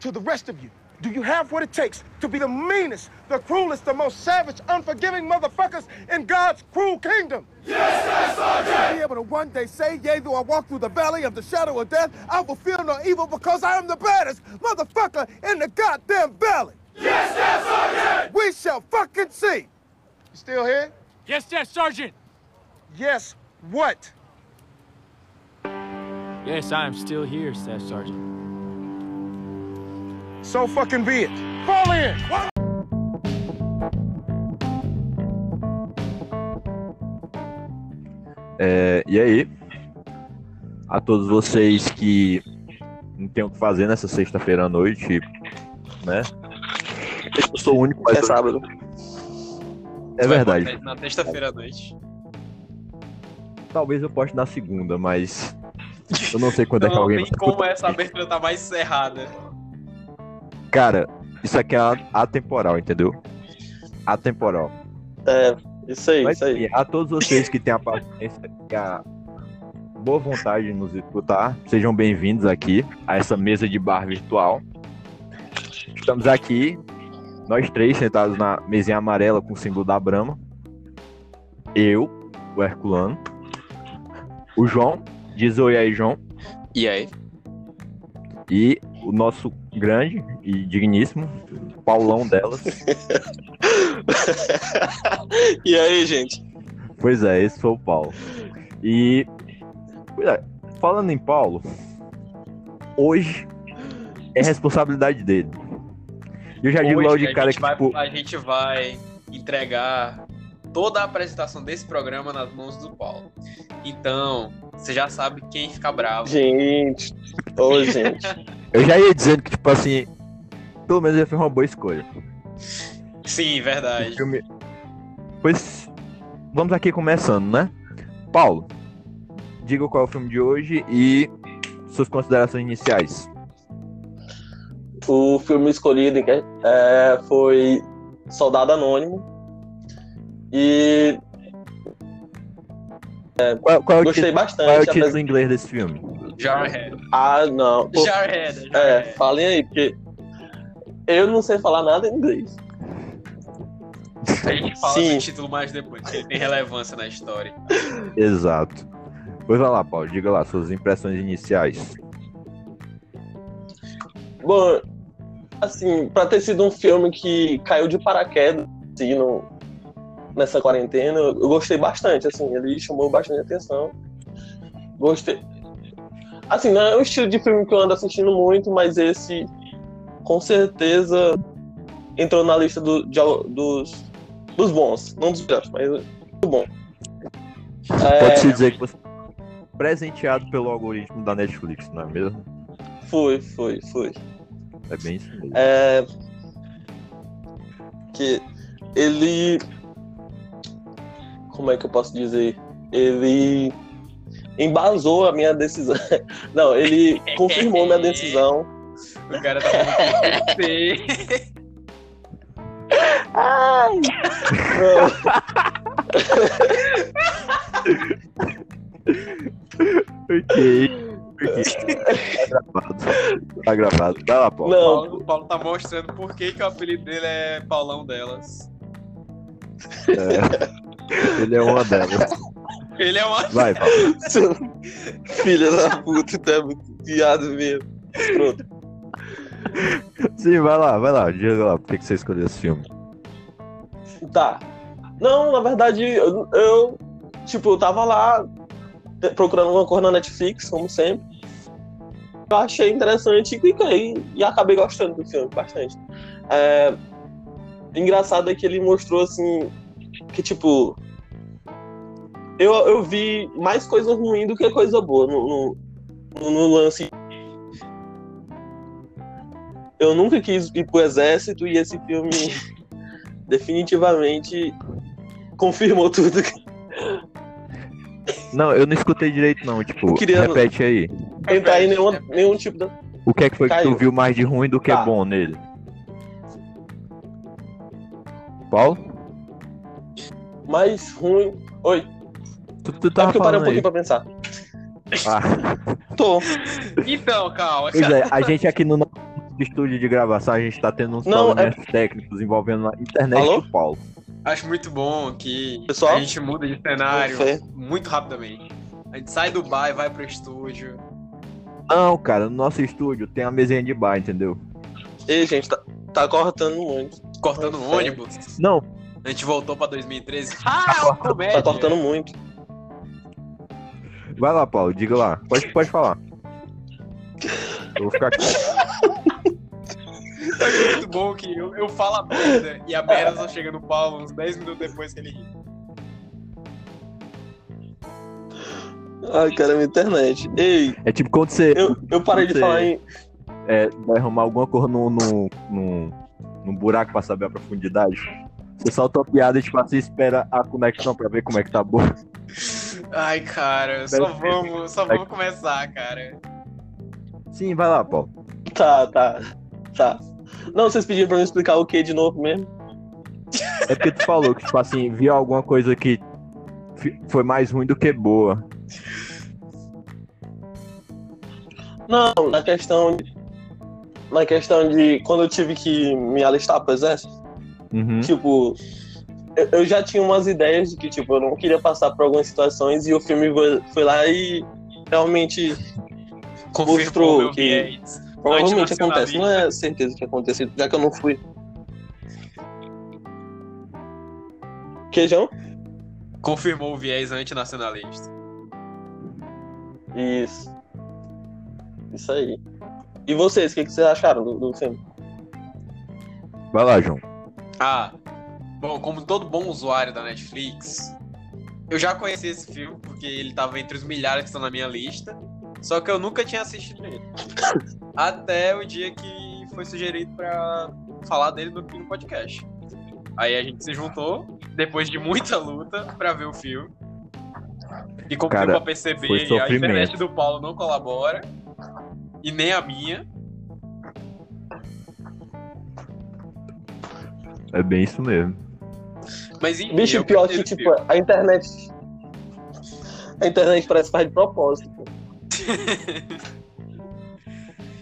To the rest of you, do you have what it takes to be the meanest, the cruelest, the most savage, unforgiving motherfuckers in God's cruel kingdom? Yes, yes, Sergeant! Be able to one day say, yea, though I walk through the valley of the shadow of death, I will feel no evil because I am the baddest motherfucker in the goddamn valley. Yes, yes, Sergeant! We shall fucking see. You still here? Yes, yes, Sergeant! Yes, what? Yes, I am still here, Staff Sergeant. So fucking be it. Fall in! É, e aí, a todos vocês que não tem o que fazer nessa sexta-feira à noite, né? Eu sou o único, mas É sábado. é verdade. Na sexta-feira à noite. Talvez eu poste na segunda, mas eu não sei quando é que Não alguém tem vai como essa abertura tá mais cerrada. Cara, isso aqui é atemporal, entendeu? Atemporal. É, isso aí, Mas isso aí. a todos vocês que têm a paciência e a boa vontade de nos escutar, sejam bem-vindos aqui a essa mesa de bar virtual. Estamos aqui, nós três sentados na mesinha amarela com o símbolo da Brahma. Eu, o Herculano. O João, diz oi aí, João. E aí? E o nosso grande e digníssimo Paulão delas. e aí, gente? Pois é, esse foi o Paulo. E pois é, falando em Paulo, hoje é responsabilidade dele. Eu já digo logo de cara que, vai- tipo, a gente vai entregar toda a apresentação desse programa nas mãos do Paulo. Então, você já sabe quem fica bravo. Gente. Ô, gente. eu já ia dizendo que, tipo assim, pelo menos ele fez uma boa escolha. Sim, O verdade. filme- Pois vamos aqui começando, né? Paulo, diga qual é o filme de hoje e suas considerações iniciais. O filme escolhido é, foi Soldado Anônimo. E Qual, qual é o, gostei título, bastante. qual é o título em inglês desse filme? Jarhead. Ah, não. Pô, Jarhead. é, Jarhead. falem aí, porque eu não sei falar nada em inglês. A gente fala Sim. do título mais depois, porque ele tem relevância na história. Exato. Pois vai lá, Paulo, diga lá suas impressões iniciais. Bom, assim, pra ter sido um filme que caiu de paraquedas assim, no, nessa quarentena, eu gostei bastante, assim, ele chamou bastante atenção. Gostei. Assim, não é um estilo de filme que eu ando assistindo muito, mas esse com certeza entrou na lista do- de dos, dos bons. Não dos melhores, mas muito bom. É, Pode-se dizer que você é presenteado pelo algoritmo da Netflix, não é mesmo? Foi, foi, foi. É bem isso mesmo. É, que ele. Como é que eu posso dizer? Ele embasou a minha decisão. Não, ele confirmou minha decisão. O cara tá com você. Ok. ok. Tá gravado. Tá gravado. Vai lá, Paulo. Não, Paulo, o Paulo tá mostrando por que, que o apelido dele é Paulão delas. É. Ele é uma delas. Ele é uma. Vai, Paulo. seu filho da puta, tá muito viado mesmo. Pronto. Sim, vai lá, vai lá. Diga lá por que você escolheu esse filme. Tá. Não, na verdade, eu, eu, tipo, eu tava lá procurando uma coisa na Netflix, como sempre. Eu achei interessante e cliquei e acabei gostando do filme bastante. É, engraçado é que ele mostrou assim que tipo eu, eu vi mais coisa ruim do que coisa boa no, no, no lance. Eu nunca quis ir pro exército e esse filme definitivamente confirmou tudo. Não, eu não escutei direito, não. Tipo, repete aí. Entrar em nenhum, nenhum tipo de. O que é que foi que Caiu. tu viu mais de ruim do que Tá. bom nele? Paulo? Mais ruim. Oi. Tu, tu É tava porque eu parei um falando aí. pouquinho pra pensar. Ah, Tô. Então, calma. pois é, a gente aqui no nosso estúdio de gravação a gente tá tendo uns Não, problemas técnicos envolvendo a internet Alô? do Paulo. Acho muito bom que Pessoal? a gente muda de cenário muito rapidamente. A gente sai do bar e vai pro estúdio. Não, cara, no nosso estúdio tem a mesinha de bar, entendeu? Ei, gente, tá, tá cortando muito. Cortando um Fé. ônibus. Não, A gente voltou pra 2013. Ah, é uma comédia. Tá cortando muito. Vai lá, Paulo, diga lá. Pode, pode falar. Eu vou ficar aqui. Acho muito bom que eu, eu falo a merda e a merda só chega no Paulo uns 10 minutos depois que ele ri. Ai, cara, minha internet. Ei, É tipo quando você eu, eu parei de Você- falar em. é, vai arrumar alguma cor no, no, no, no buraco pra saber a profundidade. Você solta uma piada e tipo assim, espera a conexão pra ver como é que tá boa. Ai, cara, só vamos, só vamos começar, cara. Sim, vai lá, Paulo. Tá, tá. Tá. Não, vocês pediram pra eu explicar o que de novo mesmo? É porque tu falou que, tipo assim, viu alguma coisa que foi mais ruim do que boa. Não, na questão de. Na questão de quando eu tive que me alistar pro exército, Uhum. tipo, eu, já tinha umas ideias de que, tipo, eu não queria passar por algumas situações e o filme foi, lá e realmente Confirmou Mostrou que- viés. provavelmente acontece. Não é certeza que aconteceu, já que eu não fui. Queijão? Confirmou o viés antinacionalista. Isso. Isso aí. E vocês, o que, que vocês acharam do, do filme? Vai lá, João. Ah, bom, como todo bom usuário da Netflix, eu já conheci esse filme, porque ele tava entre os milhares que estão na minha lista, só que eu nunca tinha assistido ele. Até o dia que foi sugerido pra falar dele no, no podcast. Aí a gente se juntou, depois de muita luta, pra ver o filme. E como Cara, deu pra perceber, a internet do Paulo não colabora, e nem a minha. É bem isso mesmo. Mas enfim, Bicho, eu pior que, tipo, filme. a internet. A internet parece que faz de propósito.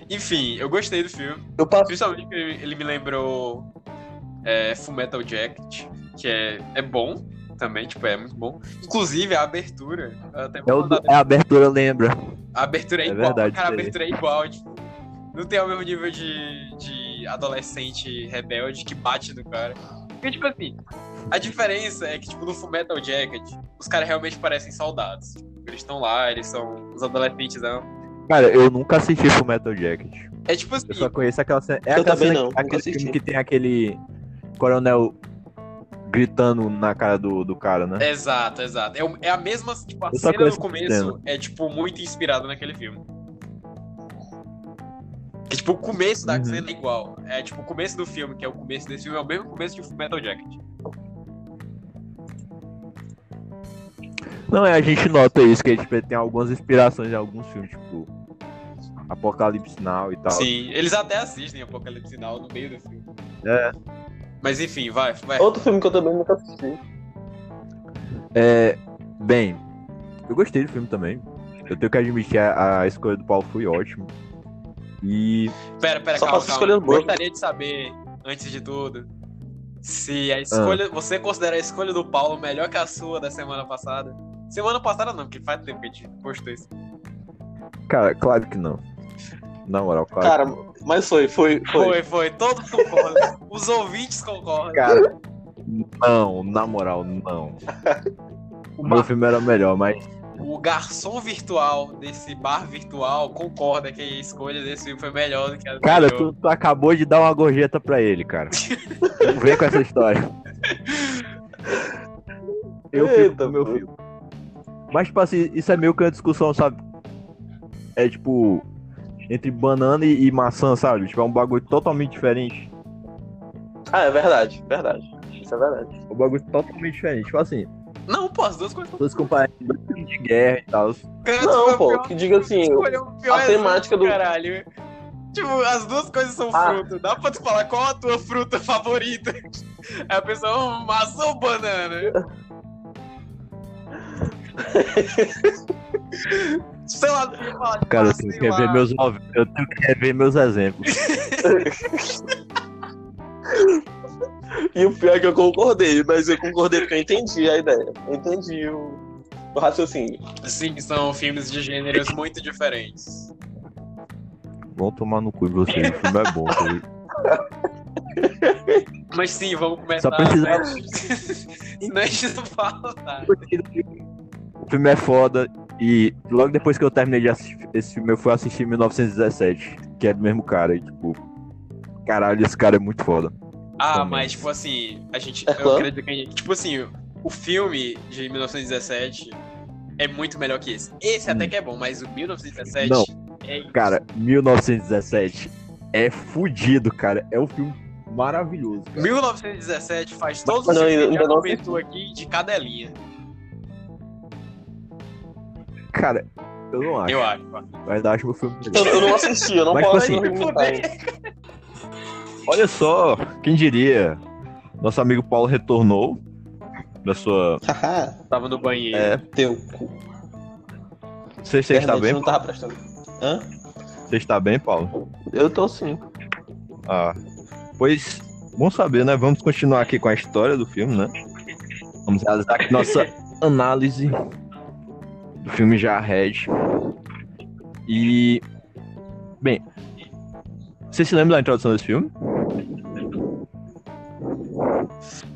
Enfim, eu gostei do filme. Eu passo. Principalmente porque ele me lembrou é, Fullmetal Jacket, que é, é bom também, tipo, é muito bom. Inclusive, a abertura. eu Até É, é a abertura, lembra? A abertura é, É igual, verdade, cara, a abertura é igual, tipo. Não tem o mesmo nível de, de adolescente rebelde que bate no cara. Porque, tipo assim, a diferença é que, tipo, no Fullmetal Jacket, os caras realmente parecem soldados. Eles estão lá, eles são os adolescentes. Não. Cara, eu nunca assisti Full Metal Jacket. É tipo assim, Eu só conheço aquela cena. É Eu aquela também cena, não, aquele assisti. filme que tem aquele coronel gritando na cara do, do cara, né? Exato, exato. É, é a mesma, tipo, a Eu cena essa começo cena. é, tipo, muito inspirada naquele filme. Que, tipo, o começo da Uhum. cena é igual. É, tipo, o começo do filme, que é o começo desse filme, é o mesmo começo de Metal Jacket. Não, é, a gente nota isso, que a gente tem algumas inspirações em alguns filmes, tipo Apocalipse Now e tal. Sim, eles até assistem Apocalipse Sinal no meio do filme. É. Mas enfim, vai, vai. Outro filme que eu também nunca assisti. É, bem, eu gostei do filme também. Eu tenho que admitir, a, a escolha do Paulo foi ótima. E Pera, pera, Só calma, calma. Gostaria de saber, antes de tudo, se Ah. a escolha. Você considera a escolha do Paulo melhor que a sua da semana passada? Semana passada não, porque faz tempo que a gente postou isso. Cara, claro que não. Na moral, claro. Cara, mas foi, foi, foi. Foi, foi, todos concordam. Os ouvintes concordam. Cara, não, na moral, não. O meu filme era melhor, mas O garçom virtual desse bar virtual concorda que a escolha desse filme foi melhor do que a do Cara, tu, tu acabou de dar uma gorjeta pra ele, cara. Não vem com essa história. Eu fico Eita, com o meu pô. Mas, tipo assim, isso é meio que uma discussão, sabe? É tipo, entre banana e, e maçã, sabe? Tipo, é um bagulho totalmente diferente. Ah, é verdade, verdade. Isso é verdade. É um bagulho totalmente diferente. Tipo assim, Não, pô, as duas coisas dois filmes de guerra e tal. Não, tu pô, o que diga assim, o a temática do- Caralho. Tipo, as duas coisas são Ah. fruta. Dá pra tu falar qual a tua fruta favorita? Aí a pessoa, "Hum, maçã ou banana? Sei lá, tu ia falar de Cara, eu tenho que rever meus, nove- eu tenho que rever meus exemplos. E o pior é que eu concordei, mas eu concordei porque eu entendi a ideia. Eu entendi o, o raciocínio. Sim, são filmes de gêneros muito diferentes. Vão tomar no cu de vocês, o filme é bom. tá? Mas sim, vamos começar. Só precisa- né? Senão a gente não fala nada. O filme é foda e logo depois que eu terminei de assistir esse filme, eu fui assistir 1917, que é do mesmo cara. E, tipo, caralho, esse cara é muito foda. Ah, Também. mas tipo assim, a gente. É eu acredito que a gente. Tipo assim, o filme de 1917 é muito melhor que esse. Esse até Hum. que é bom, mas o 1917 Não. é. Cara, 1917 é fudido, cara. É um filme maravilhoso. cara. 1917 faz todos os filmes que a ainda gente já não comentou aqui de cadelinha. Cara, eu não acho. Eu acho. Mas acho o filme Eu, melhor. eu não assisti, eu não Mas, posso tipo assim. Olha só, quem diria? Nosso amigo Paulo retornou da sua. Tava no banheiro. É, teu cu. você, você está bem? não tava prestando. Hã? Você está bem, Paulo? Eu tô sim. Ah, pois, bom saber, né? Vamos continuar aqui com a história do filme, né? Vamos realizar aqui nossa análise do filme Jarhead. E. Bem. Você se lembra da introdução desse filme?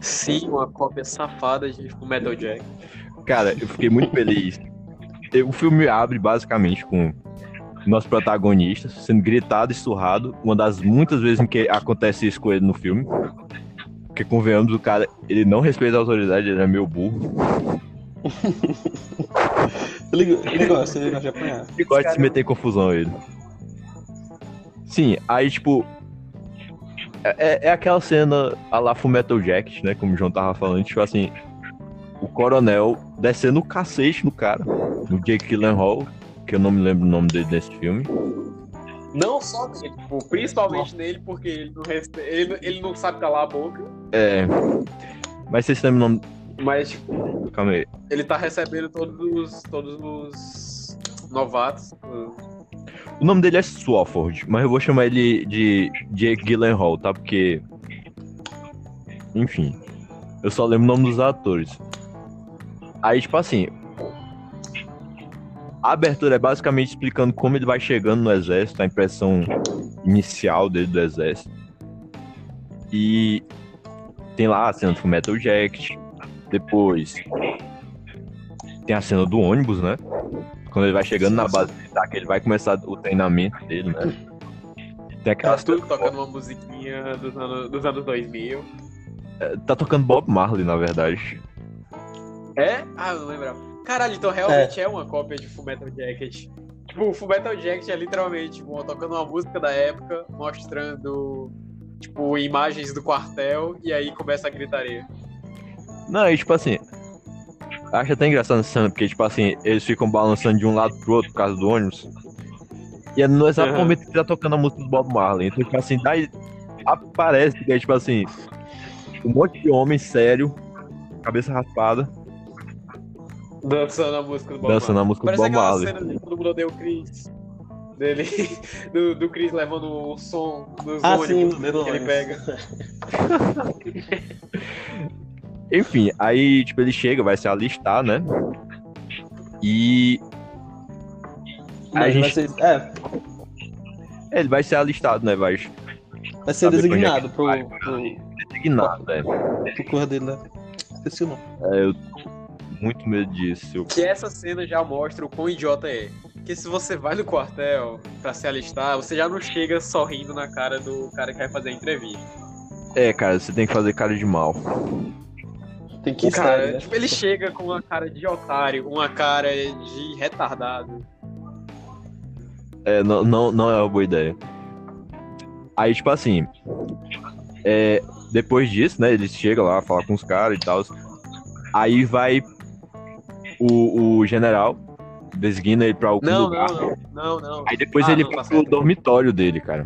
Sim, uma cópia safada de Metal Jack. Cara, eu fiquei muito feliz. O filme abre basicamente com nosso protagonista sendo gritado e surrado, uma das muitas vezes em que acontece isso com ele no filme. Porque convenhamos, o cara, ele não respeita a autoridade, ele é meio burro. Ele, ele gosta, ele gosta de apanhar. Ele gosta de se meter em confusão, ele. Sim, aí tipo. É, é- é aquela cena a la Fullmetal Jacket, né? Como o João tava falando, tipo assim. O coronel descendo o cacete no cara, no Jake Gyllenhaal, que eu não me lembro o nome dele nesse filme. Não só nele, tipo, principalmente nele, porque ele não, ele, ele não sabe calar a boca. É. Mas vocês lembram o nome. Mas, tipo, Calma aí. ele tá recebendo todos os, todos os novatos. O nome dele é Swafford, mas eu vou chamar ele de Jake Gyllenhaal, tá? Porque. Enfim. Eu só lembro o nome dos atores. Aí, tipo assim. A abertura é basicamente explicando como ele vai chegando no exército, a impressão inicial dele do exército. E tem lá a cena do Metal Jacket. Depois tem a cena do ônibus, né? Quando ele vai chegando na base militar, que ele vai começar o treinamento dele, né? Tem aquela Elas tudo tocando uma musiquinha dos anos, dos anos 2000. Tá tocando Bob Marley, na verdade. É? Ah, eu não lembrava. Caralho, então realmente é, uma cópia de Fullmetal Jacket. Tipo, o Fullmetal Jacket é literalmente tipo, tocando uma música da época, mostrando, tipo, imagens do quartel, e aí começa a gritaria. Não, e tipo assim. Acho até engraçado essa cena, porque, tipo assim, eles ficam balançando de um lado pro outro por causa do ônibus. E é no exato Aham. momento que tá tocando a música do Bob Marley. Então, tipo assim, daí aparece que é tipo assim. Um monte de homem sério, cabeça raspada, Dançando a música do Bob dançando a música do Parece Bob aquela Marley. cena de todo mundo odeia o Chris. Dele, do, do Chris levando o som dos Ah, sim, ônibus do Little que ele pega. Enfim, aí, tipo, ele chega, vai se alistar, né? E. Mas a gente- vai ser, é, É, ele vai ser alistado, né? Vai vai ser Saber designado pro, é pro, designado, né? pro dele lá. Esqueci o nome. É, eu tô muito medo disso. Que essa cena já mostra o quão idiota é. Porque se você vai no quartel pra se alistar, você já não chega sorrindo na cara do cara que vai fazer a entrevista. É, cara, você tem que fazer cara de mal. Tem que O estar, cara, né? tipo, ele chega com uma cara de otário, uma cara de retardado. É, não, não, não é uma boa ideia. Aí, tipo assim. É, depois disso, né? Eles chegam lá, falam com os caras e tal. Aí vai o, o general, designa ele pra algum Não, lugar. não, não, não, não. Aí depois Ah, ele não, tá vai pro certo. dormitório dele, cara.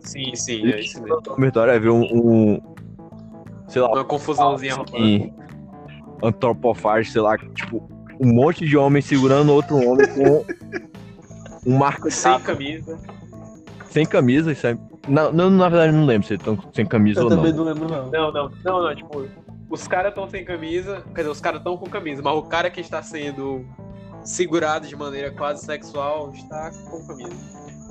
Sim, sim, Ele é isso chega mesmo. no dormitório, aí vê um, um- sei lá, Uma confusãozinha em antropofage, sei lá, tipo, um monte de homem segurando outro homem com um marco Sem camisa. sem camisa, isso é... Não, não, na verdade, eu não lembro se eles estão sem camisa Eu ou também não. não lembro, não. Não, não, não, não, tipo, os caras estão sem camisa, quer dizer, os caras estão com camisa, mas o cara que está sendo segurado de maneira quase sexual está com camisa.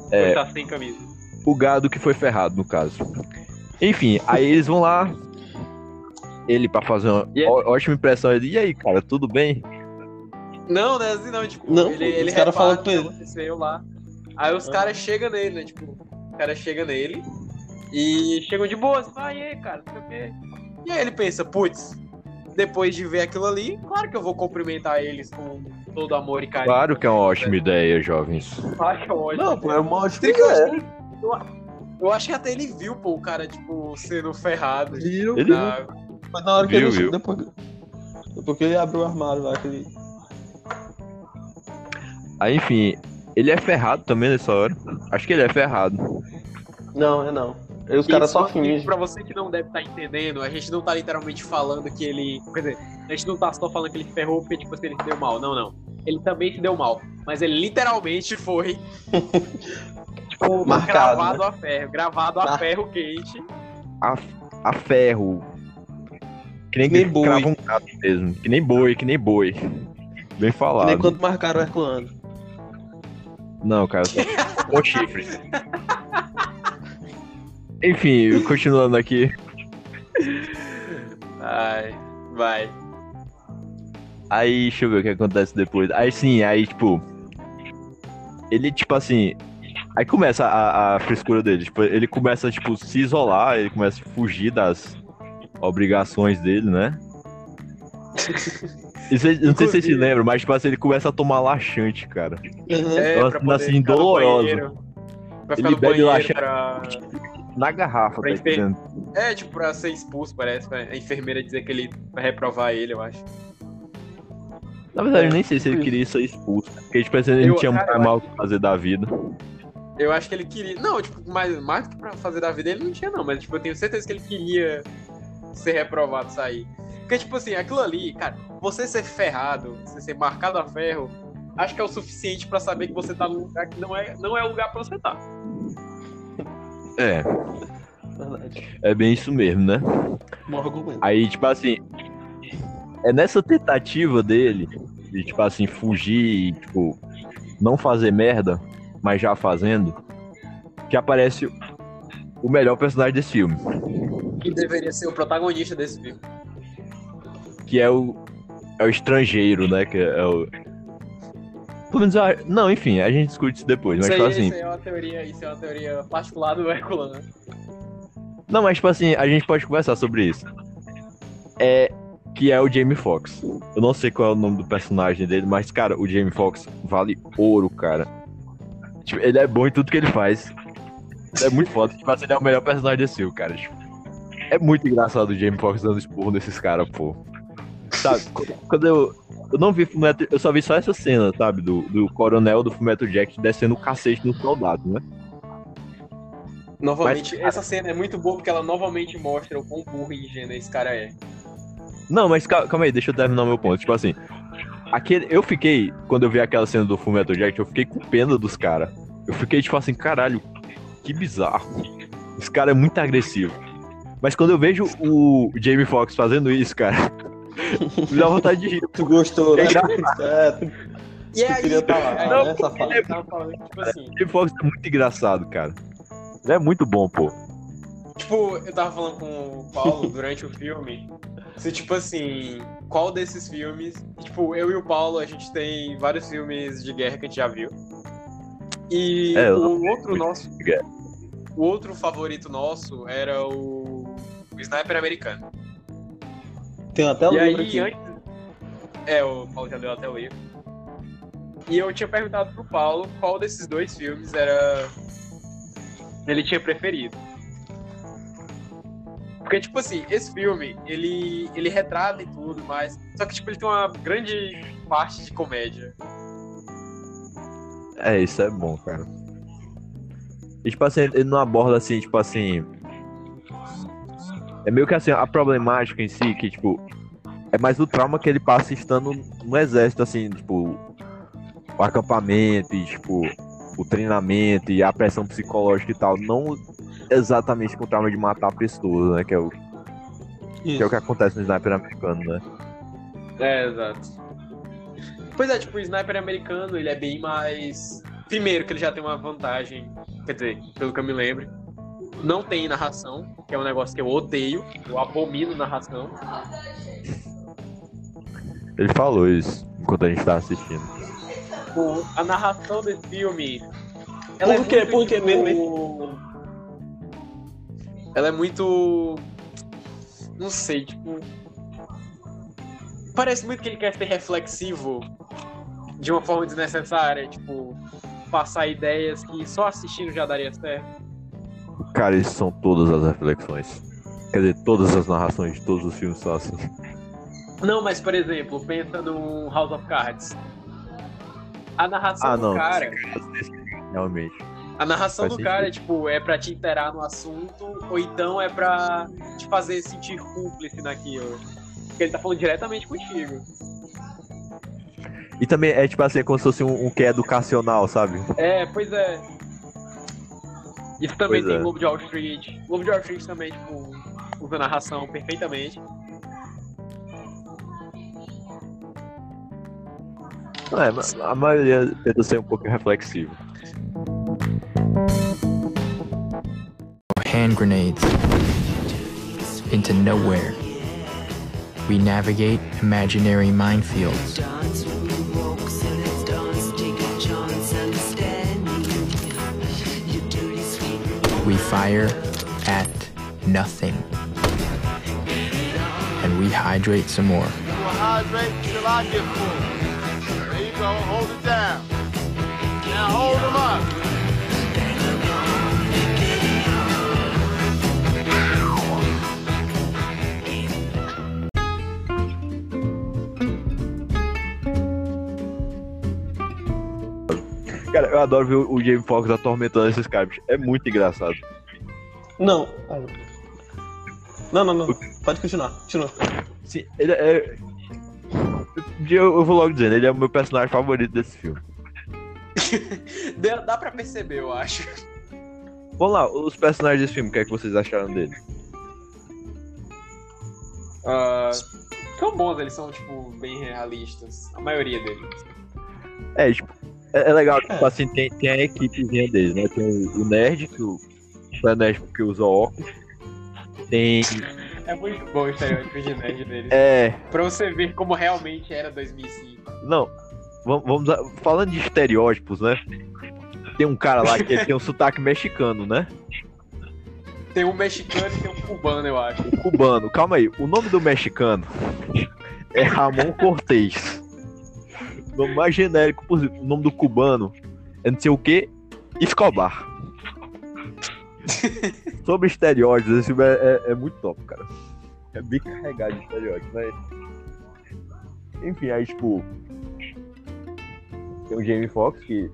Ou É. está sem camisa. O gado que foi ferrado, no caso. Enfim, aí eles vão lá. Ele, pra fazer uma aí- ó- ótima impressão, ele, e aí, cara, tudo bem? Não, né? Assim, não, tipo, Não, ele, os ele cara o com que ele. aconteceu lá. Aí os caras chegam nele, né? Tipo, o cara chega nele e chegam de boa, assim, ah, e aí, cara, não sei o quê. E aí ele pensa, putz, depois de ver aquilo ali, claro que eu vou cumprimentar eles com todo amor e carinho. Claro que é uma ótima ideia, jovens. Claro que é ótimo. Não, pô, é uma ótima Eu acho, ideia. eu- acho que até ele viu, pô, o cara, tipo, sendo ferrado. Viu? Ele- Na- Mas na hora que Viu, ele viu? depois, depois que ele abriu o armário lá, que ele. Aí, enfim, ele é ferrado também nessa hora. Acho que ele é ferrado. Não, é não. Aí os caras só fingem. Pra você que não deve estar entendendo, a gente não tá literalmente falando que ele. Quer dizer, a gente não tá só falando que ele ferrou porque, tipo assim, ele se deu mal. Não, não. Ele também se deu mal. Mas ele literalmente foi. tipo, Marcado, gravado a ferro. Gravado a Mar- ferro quente. A, a ferro. Que nem, Que nem boi. um mesmo. Que nem boi, que nem boi. Bem Que falado. nem quando marcaram o Herculano. Não, cara, só com chifres. Enfim, continuando aqui. Ai, vai. Aí, deixa eu ver o que acontece depois. Aí sim, aí, tipo. Ele, tipo assim. Aí começa a, a frescura dele. Tipo, ele começa, tipo, se isolar, ele começa a fugir das obrigações dele, né? E cê- não sei se vocês se lembram, mas, tipo assim, ele começa a tomar laxante, cara. É, Nossa, pra poder assim, doloroso. Ele bebe banheiro laxante. pra... Na garrafa, Pra tá enfer- entendendo? É, tipo, pra ser expulso, parece. Pra a enfermeira dizer que ele vai reprovar ele, eu acho. Na verdade, eu nem sei se ele queria ser expulso. Porque, tipo assim, ele Eu- tinha cara, eu mal o que fazer da vida. Eu acho que ele queria. Não, tipo, mais, mais do que pra fazer da vida ele não tinha, não. Mas, tipo, eu tenho certeza que ele queria ser reprovado sair. Porque, tipo assim, aquilo ali, cara, você ser ferrado, você ser marcado a ferro, acho que é o suficiente pra saber que você tá num lugar que não é, não é o lugar pra você tá. É, Verdade. é bem isso mesmo, né? Aí, tipo assim, é nessa tentativa dele de, tipo assim, fugir e, tipo, não fazer merda, mas já fazendo, que aparece o melhor personagem desse filme, Que deveria ser o protagonista desse filme. que é o, é o estrangeiro, né? Que é o. Pelo menos, a- não, enfim, a gente discute isso depois, mas, Isso aí, tipo assim, isso aí é uma teoria, isso é uma teoria particular do Herculano. Não, mas tipo assim, a gente pode conversar sobre isso. É que é o Jamie Foxx. Eu não sei qual é o nome do personagem dele, mas cara, o Jamie Foxx vale ouro, cara. Tipo, ele é bom em tudo que ele faz. Ele é muito foda. Tipo, assim, ele é o melhor personagem desse filme, cara. Tipo, é muito engraçado o Jamie Foxx dando esporro nesses caras, pô. Sabe, quando- eu eu não vi Fullmetal, eu só vi só essa cena, sabe, do, do coronel do Fullmetal Jack descendo o cacete no soldado, né? Novamente, Mas- essa cena é muito boa porque ela novamente mostra o quão burro e ingênuo esse cara é. Não, mas cal- calma aí, deixa eu terminar o meu ponto. Tipo assim, aquele, eu fiquei, quando eu vi aquela cena do Fullmetal Jack, eu fiquei com pena dos caras. Eu fiquei tipo assim, caralho, que bizarro. Esse cara é muito agressivo. Mas quando eu vejo o Jamie Foxx fazendo isso, cara, me dá vontade de rir. Tu gostou, né? É. É, tu, E tu queria lá, Não, né, safado? tava falando, tipo assim, O Jamie Foxx é muito engraçado, cara. Ele é muito bom, pô. Tipo, eu tava falando com o Paulo durante o filme. Se, tipo assim, qual desses filmes. Tipo, eu e o Paulo, a gente tem vários filmes de guerra que a gente já viu. E É, o outro nosso. O outro favorito nosso era o. Sniper americano. Tem até o e livro aí, aqui. antes. É, o Paulo já deu até o livro. E eu tinha perguntado pro Paulo qual desses dois filmes era. Ele tinha preferido. Porque, tipo assim, esse filme, ele, ele retrata e tudo, mas. Só que, tipo, ele tem uma grande parte de comédia. É, isso é bom, cara. E, tipo assim, ele não aborda assim, tipo assim. É meio que assim, a problemática em si, que, tipo, é mais o trauma que ele passa estando no exército, assim, tipo, o acampamento e, tipo, o treinamento e a pressão psicológica e tal, não exatamente com o trauma de matar pessoas, né? Que é o, que, é o que acontece no sniper americano, né? É, exato. Pois é, tipo, o sniper americano, ele é bem mais. Primeiro, que ele já tem uma vantagem, quer dizer, pelo que eu me lembro, não tem narração, que é um negócio que eu odeio, eu abomino narração. Ele falou isso enquanto a gente tá assistindo. O- a narração desse filme. Por quê? muito, Por quê tipo, mesmo, Ela é muito. Não sei, tipo. Parece muito que ele quer ser reflexivo de uma forma desnecessária, tipo, passar ideias que só assistindo já daria certo. Cara, isso são todas as reflexões. Quer dizer, todas as narrações de todos os filmes são assim. Não, mas por exemplo, pensa no House of Cards. A narração Ah, do não. cara. Realmente. A narração Faz do cara, tipo, é pra te interar no assunto, ou então é pra te fazer sentir cúmplice naquilo. Porque ele tá falando diretamente contigo. E também é tipo assim, é como se fosse um, um que é educacional, sabe? É, pois é. Isso também Pois tem é. Lobo de Wall Street. Lobo de Wall Street também, tipo, usa a narração perfeitamente. Não, é, mas a maioria tenta ser um pouco reflexivo. Hand grenades into nowhere. We navigate imaginary minefields. Fire at nothing. And we hydrate some more. hydrate till I get full. There you go. Hold it down. Now hold them up. Cara, eu adoro ver o Jamie Foxx atormentando esses caras. É muito engraçado. Não. Não, não, não. Pode continuar. Continua. Sim, ele é. Eu, eu vou logo dizendo, ele é o meu personagem favorito desse filme. Dá, dá pra perceber, eu acho. Vamos lá, os personagens desse filme, o que é que vocês acharam dele? Ah, são bons, eles são, tipo, bem realistas. A maioria deles. É, tipo, é, é legal, tipo É. assim, tem, tem a equipezinha deles, né? Tem o, o Nerd, que o, é nerd porque usa óculos. Tem. É muito bom o estereótipo de nerd deles. É. Pra você ver como realmente era 2005. Não, vamos, vamos a- falando de estereótipos, né? Tem um cara lá que tem um sotaque mexicano, né? Tem um mexicano e tem um cubano, eu acho. O cubano, calma aí, o nome do mexicano é Ramon Cortez. O nome mais genérico possível. O nome do cubano é não sei o que, Escobar. Sobre estereótipos, esse filme é, é- é muito top, cara. É bem carregado de estereótipos, né? Enfim, aí, tipo. Tem o Jamie Foxx, que,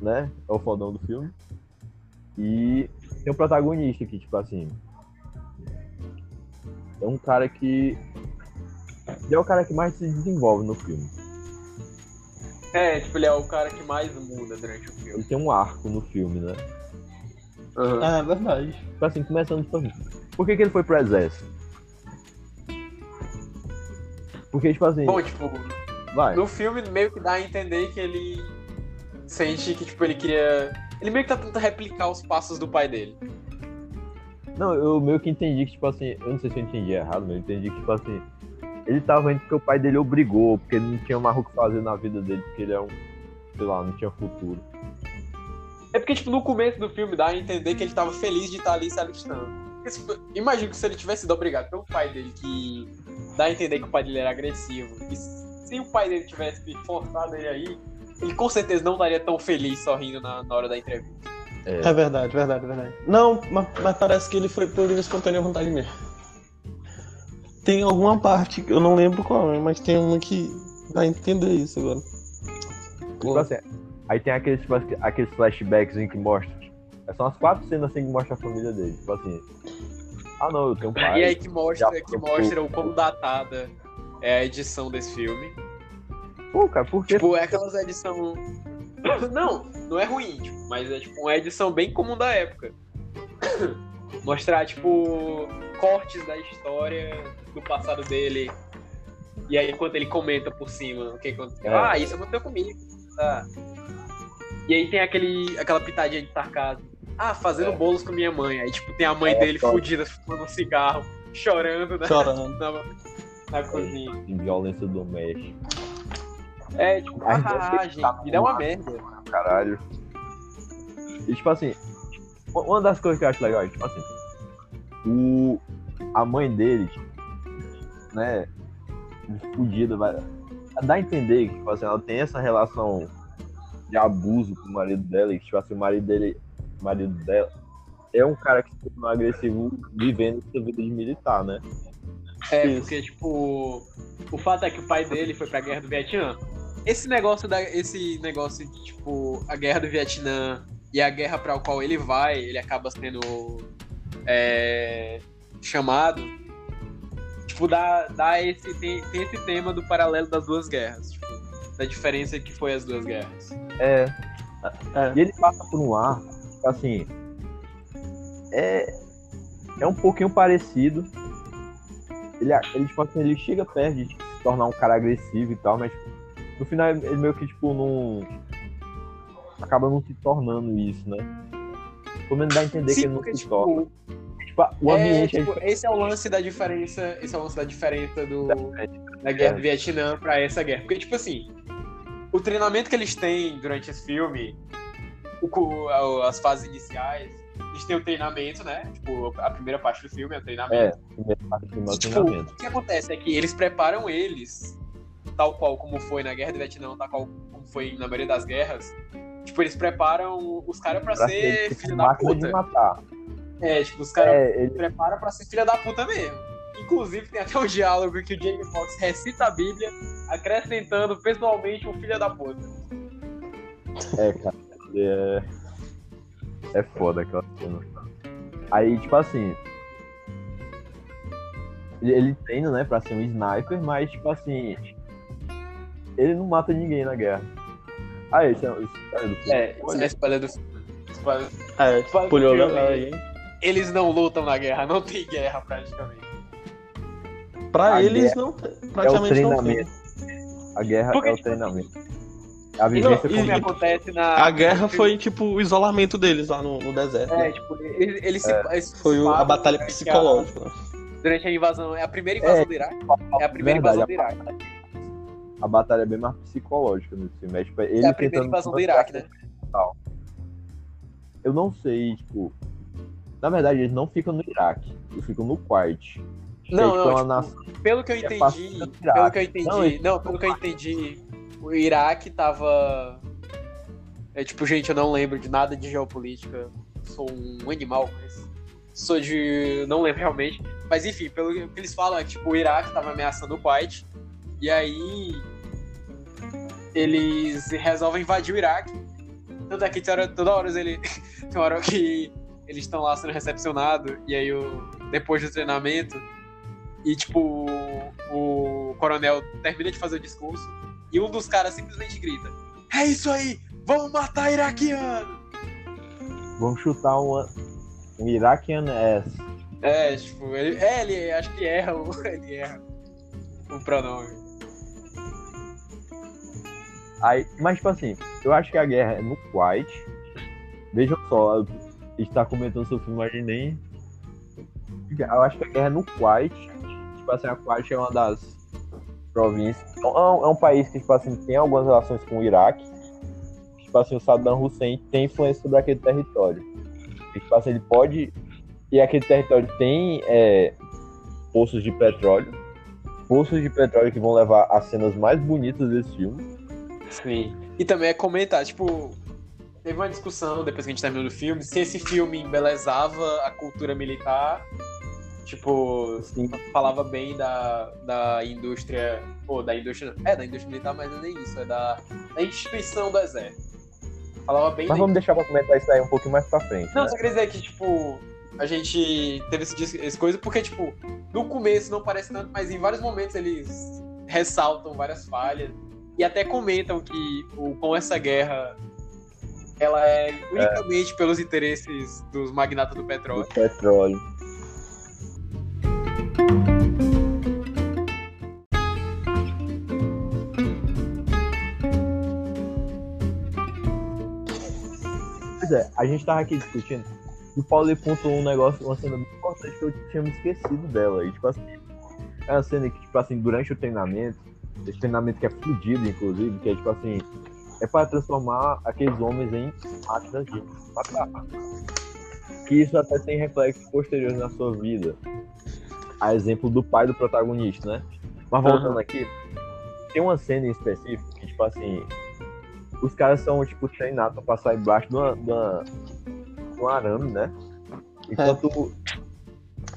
né, é o fodão do filme. E tem um protagonista que, tipo assim. É um cara que. Ele é o cara que mais se desenvolve no filme. É, tipo, ele é o cara que mais muda durante o filme. Ele tem um arco no filme, né? Ah, é verdade. Tipo assim, começando tipo assim. Por que, que ele foi pro exército? Porque, tipo assim, Bom, tipo, vai. no filme meio que dá a entender que ele sente que, tipo, ele queria. Ele meio que tá tentando replicar os passos do pai dele. Não, eu meio que entendi que, tipo assim, eu não sei se eu entendi errado, mas eu entendi que, tipo assim, ele tava indo porque o pai dele obrigou, porque ele não tinha mais o que fazer na vida dele, porque ele é um, sei lá, não tinha futuro. É porque, tipo, no começo do filme dá a entender que ele tava feliz de estar ali se alistando. Porque, tipo, Imagino que se ele tivesse sido obrigado pelo pai dele, que dá a entender que o pai dele era agressivo, e se o pai dele tivesse forçado ele aí, ele com certeza não estaria tão feliz sorrindo na, na hora da entrevista. É verdade, verdade, verdade. Não, mas, mas parece que ele foi por livre espontânea vontade mesmo. Tem alguma parte, eu não lembro qual é, mas tem uma que vai entender isso agora. Tipo assim, aí tem aqueles, tipo, aqueles flashbacks em que mostra. São as quatro cenas assim que mostra a família dele. Tipo assim. Ah não, eu tenho um pai. e aí que mostra, que mostra o quão datada é a edição desse filme. Pô, cara, por que? Tipo, é aquelas edição. Não, não é ruim, tipo, mas é tipo uma edição bem comum da época. Mostrar, tipo, cortes da história do passado dele. E aí, enquanto ele comenta por cima o que aconteceu. É. Ah, isso aconteceu comigo. Tá. E aí tem aquele, aquela pitadinha de sarcasmo. Ah, fazendo É. bolos com minha mãe. Aí, tipo, tem a mãe É, dele só- fudida, fumando um cigarro, chorando na, Chorando. na, na cozinha. Em violência doméstica. É, tipo, ah, gente, tá me dá uma merda. Caralho. E tipo assim, uma das coisas que eu acho legal é, tipo assim, o, a mãe dele, né, fudida, vai. Dá a entender que, tipo assim, ela tem essa relação de abuso com o marido dela, e que, tipo assim, o marido dele, o marido dela, é um cara que se tornou agressivo vivendo essa vida de militar, né? É, Isso. porque, tipo, o fato é que o pai dele foi pra guerra do Vietnã. Esse negócio da. Esse negócio de, tipo, a guerra do Vietnã e a guerra pra qual ele vai, ele acaba sendo é, chamado. Tipo, dá, dá esse. Tem, tem esse tema do paralelo das duas guerras. Tipo, da diferença que foi as duas guerras. É, É. E ele passa por um ar, tipo assim, é, é um pouquinho parecido. Ele, ele, tipo assim, ele chega perto de tipo, se tornar um cara agressivo e tal, mas tipo, no final ele meio que, tipo, não. Acaba não se tornando isso, né? Pelo menos dá a entender que Sim, ele não porque, se torna. tipo, Tipo, o é, ambiente é, tipo, esse é o lance da diferença. Esse é o lance da diferença do, da guerra É. do Vietnã pra essa guerra. Porque, tipo assim, o treinamento que eles têm durante esse filme, o a- as fases iniciais, eles têm o treinamento, né? Tipo, a primeira parte do filme é o é, treinamento. primeira parte do meu E, tipo, treinamento. o que acontece é que eles preparam eles, tal qual como foi na guerra do Vietnã, tal qual como foi na maioria das guerras. Tipo, eles preparam os caras pra, Pra ser ser filho da puta. É, tipo, os caras É, ele, prepara pra ser filha da puta mesmo. Inclusive, tem até um diálogo que o Jamie Foxx recita a Bíblia, acrescentando pessoalmente um filho da puta. É, cara, é. É foda aquela cena. Aí, tipo assim. Ele, treina, né, pra ser um sniper, mas, tipo assim. Ele não mata ninguém na guerra. Ah, esse é o spoiler do filme. É, é spoiler do filme. Spoiler. É, Spoiler do filme. hein? Eles não lutam na guerra, não tem guerra praticamente. Pra A eles, não, É o praticamente não tem. treinamento. A guerra Porque, é o tipo, treinamento. A Não, vivência O que como. acontece na. A guerra foi, tipo, o isolamento deles lá no, no deserto. É, né? tipo, eles, eles se. eles Foi a batalha psicológica. a- Durante a invasão. É a primeira invasão É, do Iraque. É a primeira verdade, invasão do Iraque. A batalha é bem mais psicológica nesse filme. É, tipo, ele É a primeira invasão do Iraque, né? Eu não sei, tipo. Na verdade, eles não ficam no Iraque, eles ficam no Kuwait. Que Não, é, tipo, não, tipo, nação- Pelo que eu É entendi, pelo que eu entendi, Não, não, pelo que eu entendi, o Iraque tava é tipo, gente, eu não lembro de nada de geopolítica, sou um animal, mas sou de, não lembro realmente, mas enfim, pelo que eles falam é que tipo, o Iraque tava ameaçando o Kuwait e aí eles resolvem invadir o Iraque. Tanto é que toda hora, toda hora ele tem hora que eles estão lá sendo recepcionados e aí o, depois do treinamento e, tipo, o, coronel termina de fazer o discurso e um dos caras simplesmente grita: É isso aí! Vamos matar iraquiano! Vamos chutar uma, um Iraqian ass. É, tipo, ele, é, ele acho que erra o, ele erra o pronome. Aí, mas, tipo assim, eu acho que a guerra é no Kuwait. Vejam só, está comentando sobre o filme, mas nem. Eu acho que a guerra é no Kuwait. Tipo assim, a Kuwait é uma das províncias. É um, é um país que, tipo assim, tem algumas relações com o Iraque. Tipo assim, o Saddam Hussein tem influência sobre aquele território. E, tipo assim, ele pode. E aquele território tem é, poços de petróleo. Poços de petróleo que vão levar as cenas mais bonitas desse filme. Sim. E também é comentar, tipo, teve uma discussão depois que a gente terminou o filme, se esse filme embelezava a cultura militar, tipo, Sim. falava bem da, da indústria, ou da indústria, é da indústria militar, mas não é nem isso, é da, da instituição do exército. Falava bem Mas vamos deixar pra comentar isso aí um pouquinho mais pra frente. Não, né? só queria dizer que, tipo, a gente teve esse, esse coisa porque, tipo, no começo não parece tanto, mas em vários momentos eles ressaltam várias falhas e até comentam que o, com essa guerra ela é unicamente pelos interesses dos magnatas do Do petróleo. Pois é, a gente tava aqui discutindo e o Paulo pontuou um negócio, uma cena muito importante que eu tinha me esquecido dela. E, tipo assim, é uma cena que, tipo assim, durante o treinamento, esse treinamento que é fudido, inclusive, que é tipo assim, é para transformar aqueles homens em máquinas de matar. Que isso até tem reflexos posteriores na sua vida. A exemplo do pai do protagonista, né? Mas voltando aqui, tem uma cena em específico que, tipo assim, os caras são, tipo, treinados pra passar embaixo de uma, de uma- de um arame, né? Enquanto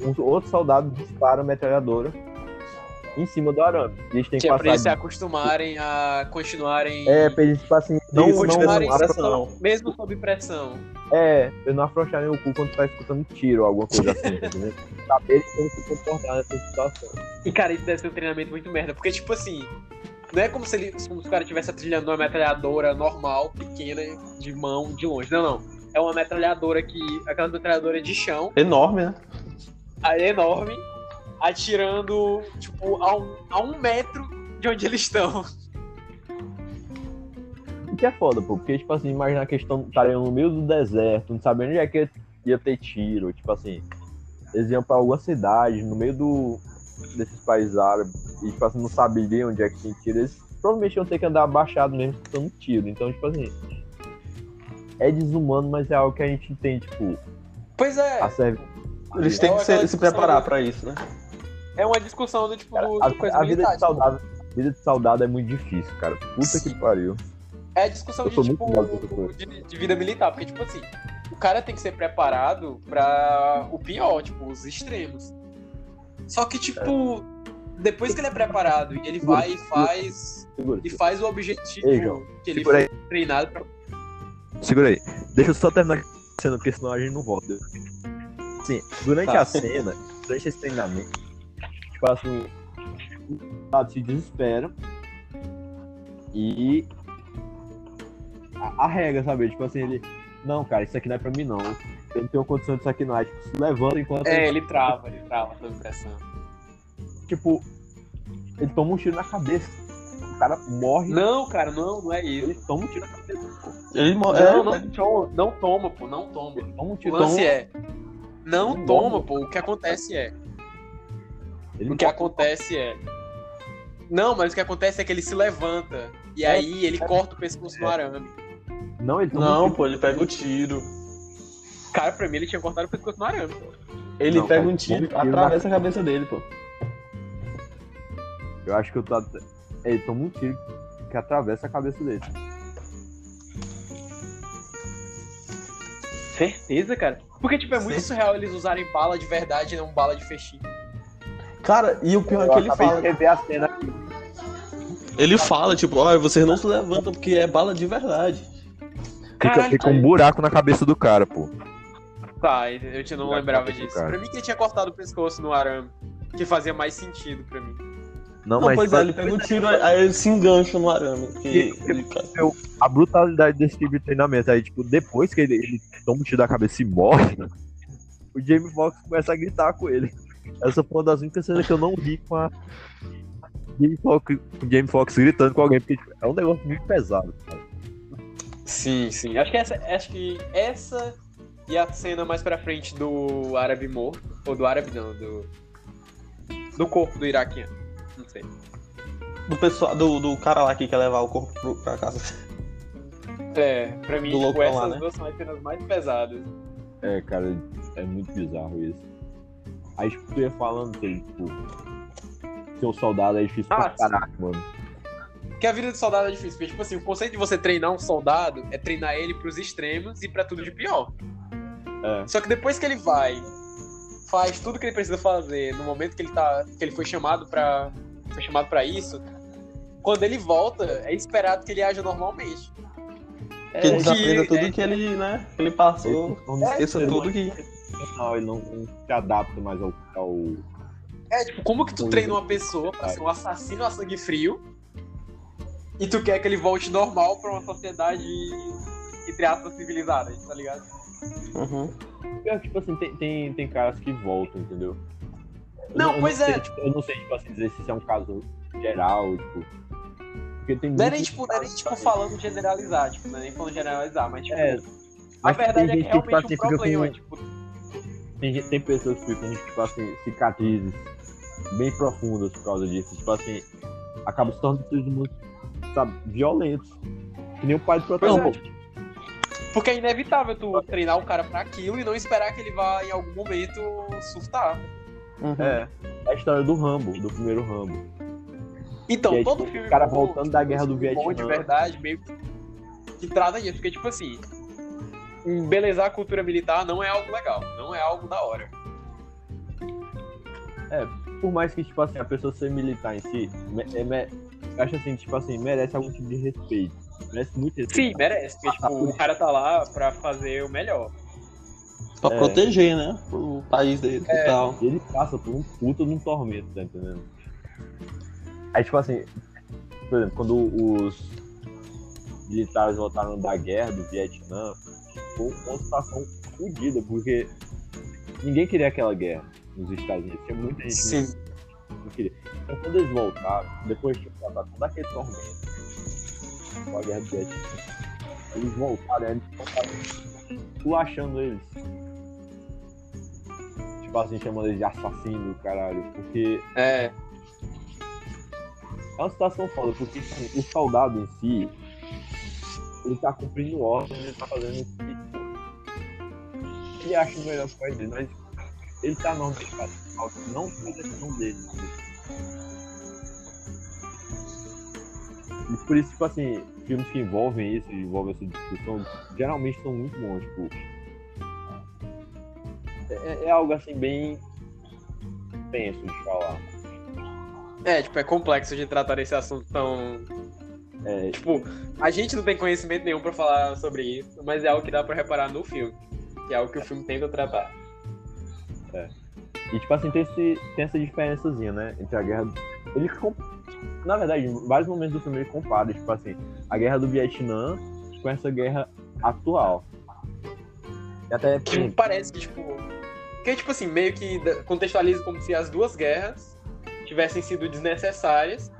um outro soldado dispara a metralhadora em cima do arame. E eles têm que Que é pra eles se acostumarem a continuarem. É, pra eles, tipo assim, não, Não, não, continuarem afro- pressão. Mesmo sob pressão. é, eles não afrouxarem o cu quando tá escutando tiro ou alguma coisa assim, tá? Saber como se comportar nessa situação. E, cara, isso deve ser um treinamento muito merda. Porque, tipo assim, não é como se, ele, como se o cara estivesse atrilhando uma metralhadora normal, pequena, de mão, de longe. Não, não. É uma metralhadora que. Aquela metralhadora de chão, Enorme, né? aí enorme, atirando, tipo, a um, a um metro de onde eles estão. O que é foda, pô, porque, tipo assim, imagina a questão, estariam no meio do deserto, não sabendo onde é que ia ter tiro, tipo assim, eles iam pra alguma cidade, no meio do, desses países árabes, e, tipo assim, não saberiam onde é que tem tiro, eles provavelmente iam ter que andar abaixado mesmo, escutando tiro, então, tipo assim, é desumano, mas é algo que a gente entende, tipo, Pois é. a serve... Eles têm que aquela se, se preparar do- pra isso, né? É uma discussão do tipo do, A, do coisa a vida de soldado, a vida de soldado é muito difícil, cara, puta que Sim. pariu. É a discussão de, tipo, de, de vida militar, porque, tipo assim, o cara tem que ser preparado pra o pior, tipo, os extremos. Só que, tipo, depois que ele é preparado e ele vai e faz. Segura, E faz o objetivo Ei, que ele segura foi treinado pra. Segura aí. Deixa eu só terminar a cena, porque senão a gente não volta. Sim, durante Tá. a cena, durante esse treinamento, tipo assim, o se desespera e a- arrega, sabe? Tipo assim, ele. Não, cara, isso aqui não é pra mim não. Eu não tenho condição não. Aí, tipo, se levanta enquanto É, ele, ele trava, ele trava sob pressão. tipo, ele toma um tiro na cabeça. O cara morre, Não, cara, não, não é isso. ele toma um tiro na cabeça. Pô. Ele mo- Não, é, não, toma, não toma, pô, não toma. Ele toma um O tiro. lance toma- é. Não Ele toma, morre. pô. O que acontece é. ele O que morre. acontece é. Não, mas o que acontece é que ele se levanta. E aí ele corta o pescoço no arame. Não, ele toma um Não, tiro. pô, ele pega o tiro. Cara, pra mim ele tinha cortado o pescoço no arame. Ele Não, pega um tiro, atravessa a cabeça dele, pô. Eu acho que eu tô. até- Ele toma um tiro que atravessa a cabeça dele. Certeza, cara? Porque, tipo, é muito Sim. surreal eles usarem bala de verdade e não bala de fechinho. Cara, e o pior é que ele fala. de a cena aqui. Ele fala, tipo, ó, vocês não se levantam porque é bala de verdade. Fica, Caralho, fica um buraco na cabeça do cara, pô. Tá, eu te não Já lembrava disso. cara. Pra mim que ele tinha cortado o pescoço no arame. Que fazia mais sentido pra mim. Não, Não, mas pois é, ele pega o tiro, aí ele se engancha no arame. Que E- ele cai. a brutalidade desse tipo de treinamento. Aí, tipo, depois que ele, ele toma um tiro da cabeça e morre, o Jamie Foxx começa a gritar com ele. Essa foi uma das únicas cenas que eu não ri com a. Jamie Foxx, Jamie Foxx gritando com alguém, porque tipo, é um negócio muito pesado. Cara. Sim, sim. Acho que essa, acho que essa e a cena mais pra frente do árabe morto. Ou do árabe não, do. Do corpo do iraquiano. Não sei. Do, pessoal, do, do cara lá que quer levar o corpo pro, pra casa. É, pra mim, Do tipo, essas lá, né? duas são as cenas mais pesadas. É, cara, é muito bizarro isso. Aí, tipo, tu ia falando que, tipo, ser um soldado é difícil Ah, pra caraca, mano. Porque a vida de soldado é difícil. Porque, tipo assim, o conceito de você treinar um soldado é treinar ele pros extremos e pra tudo de pior. É. Só que depois que ele vai, faz tudo que ele precisa fazer no momento que ele tá. que ele foi chamado pra. Foi chamado para isso, quando ele volta, é esperado que ele haja normalmente. Que ele desaprenda tudo é- que ele, né, que ele passou. Esqueça tudo que. Não, ele não, não se adapta mais ao. ao... É, tipo, como que tu treina uma pessoa pra ser um assassino a sangue frio e tu quer que ele volte normal pra uma sociedade entre aspas, civilizadas, tá ligado? Uhum. Pior que, tipo assim, tem, tem, tem caras que voltam, entendeu? Eu Não, eu pois sei, é. tipo, eu não sei, tipo assim, dizer se isso é um caso geral, tipo. Porque tem Não é nem, tipo, não é nem, tipo, falando generalizar, tipo, não é nem falando generalizar, mas, tipo, É, a verdade é que gente que, tipo realmente fica problema, com- tipo, Tem, tem pessoas que ficam, tipo assim, cicatrizes bem profundas por causa disso. Tipo assim, acaba se tornando seres humanos, sabe, violentos. Que nem o pai do Pois protagonista. É. Porque é inevitável tu treinar o cara pra aquilo e não esperar que ele vá em algum momento surtar. Uhum. É. É a história do Rambo, do primeiro Rambo. Então, é, todo tipo, filme. o cara bom, voltando da guerra do filme bom Vietnã. de verdade, meio que, que trata disso. Porque, tipo assim, embelezar a cultura militar não é algo legal. Não é algo da hora. Por mais que, tipo assim, a pessoa ser militar em si, me- é, me- acho assim, tipo assim, merece algum tipo de respeito. Merece muito respeito. Sim, merece. Porque, tipo, o cara tá lá pra fazer o melhor. Pra É. proteger, né? O país dele É. e tal. ele passa por um puta de um tormento, tá entendendo? Aí, tipo assim, por exemplo, quando os militares voltaram da guerra do Vietnã, foi uma situação fodida, porque ninguém queria aquela guerra nos Estados Unidos. Tinha muita gente Sim. que não queria. Então, quando eles voltaram, depois de passar todo aquele tormento com a guerra do Vietnã, eles voltaram, eles voltaram achando eles. Tipo assim, chamando eles de assassino, caralho. Porque É. é uma situação foda, porque assim, o soldado em si, ele tá cumprindo ordem, ele tá fazendo o que ele acha melhor pro país dele, mas ele tá não deixado, não foi decisão dele. E por isso, tipo assim, filmes que envolvem isso, envolvem essa discussão, geralmente são muito bons, tipo. É, é algo assim bem tenso de falar. É, tipo, é complexo de tratar esse assunto tão. É, Tipo, a gente não tem conhecimento nenhum pra falar sobre isso, mas é algo que dá pra reparar no filme. Que é algo que o filme tenta tratar. E tipo assim, tem, esse, tem essa diferençazinha, né? Entre a guerra. do- Ele com- Na verdade, em vários momentos do filme ele compara, tipo assim, a guerra do Vietnã com essa guerra atual. E até Que parece que, tipo. Que, tipo assim, meio que contextualiza como se as duas guerras tivessem sido desnecessárias,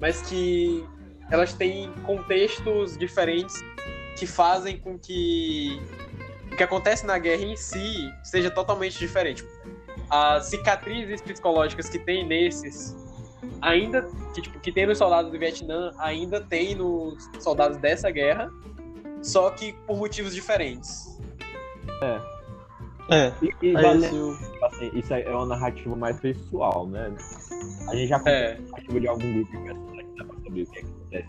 mas que elas têm contextos diferentes que fazem com que o que acontece na guerra em si seja totalmente diferente. As cicatrizes psicológicas que tem nesses ainda que, tipo, que tem nos soldados do Vietnã ainda tem nos soldados dessa guerra, só que por motivos diferentes. É. E, e Aí vale- esse o- tipo assim, isso é uma narrativa mais pessoal, né? A gente já conhece É. a narrativa de algum grupo de personagens, dá pra saber o que, é que acontece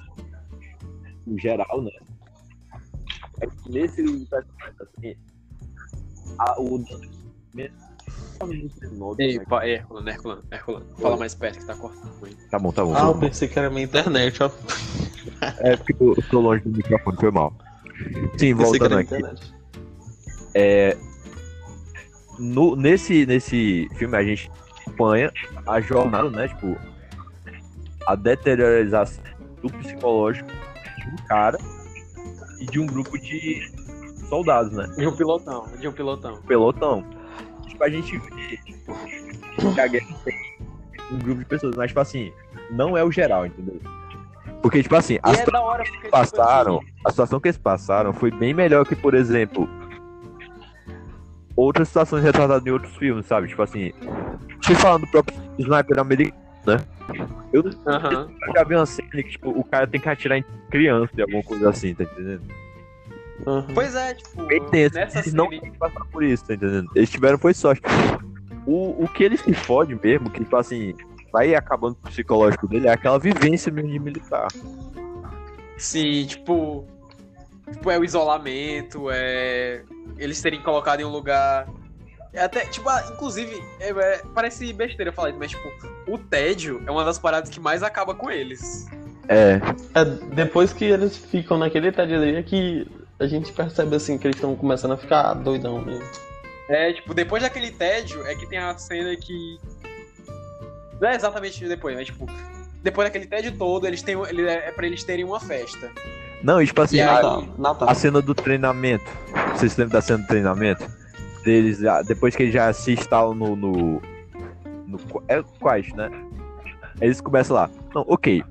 no geral, né? É que nesse personagem, assim, a, o Ei, pa- é, Herculano, Herculano, Herculano. Fala mais perto que tá cortando muito. Tá bom, tá bom. Ah, eu pensei que era minha internet, ó. É porque eu tô longe do microfone, foi mal. Sim, voltando aqui. internet. No, nesse, nesse filme a gente acompanha a jornada, né? Tipo, a deteriorização do psicológico de um cara e de um grupo de soldados, né? De um pilotão, de um pilotão. pelotão. Tipo, a gente vê tipo, que a guerra tem um grupo de pessoas, mas, tipo assim, não é o geral, entendeu? Porque, tipo assim, as é da hora porque, tipo, passaram, assim, a situação que eles passaram foi bem melhor que, por exemplo, outras situações retratadas em outros filmes, sabe? Tipo assim, você falando do próprio sniper americano, né? Eu já vi uma cena que, tipo, o cara tem que atirar em criança e alguma coisa assim, tá entendendo? Uhum. Pois é, tipo, Bem tenso. nessa Eles não série... que passar por isso, tá entendendo? Eles tiveram foi sorte. O, o que ele se fode mesmo, que, tipo assim, vai acabando com o psicológico dele, é aquela vivência mesmo de militar. Sim, tipo. Tipo, é o isolamento, é. Eles terem colocado em um lugar. É até, tipo, ah, inclusive, é- é- parece besteira falar isso, mas, tipo, o tédio é uma das paradas que mais acaba com eles. É, É, depois que eles ficam naquele tédio ali, é que a gente percebe assim que eles estão começando a ficar doidão mesmo. É, tipo, depois daquele tédio é que tem a cena que. Não é exatamente depois, mas, tipo, depois daquele tédio todo, eles têm, ele, é pra eles terem uma festa. Não, e tipo assim, a, aí- Natal. Natal. a cena do treinamento. Vocês se lembram da cena do treinamento? Deles, já- depois que eles já se instalam no. no, no é quais, né? Eles começam lá. Não, ok.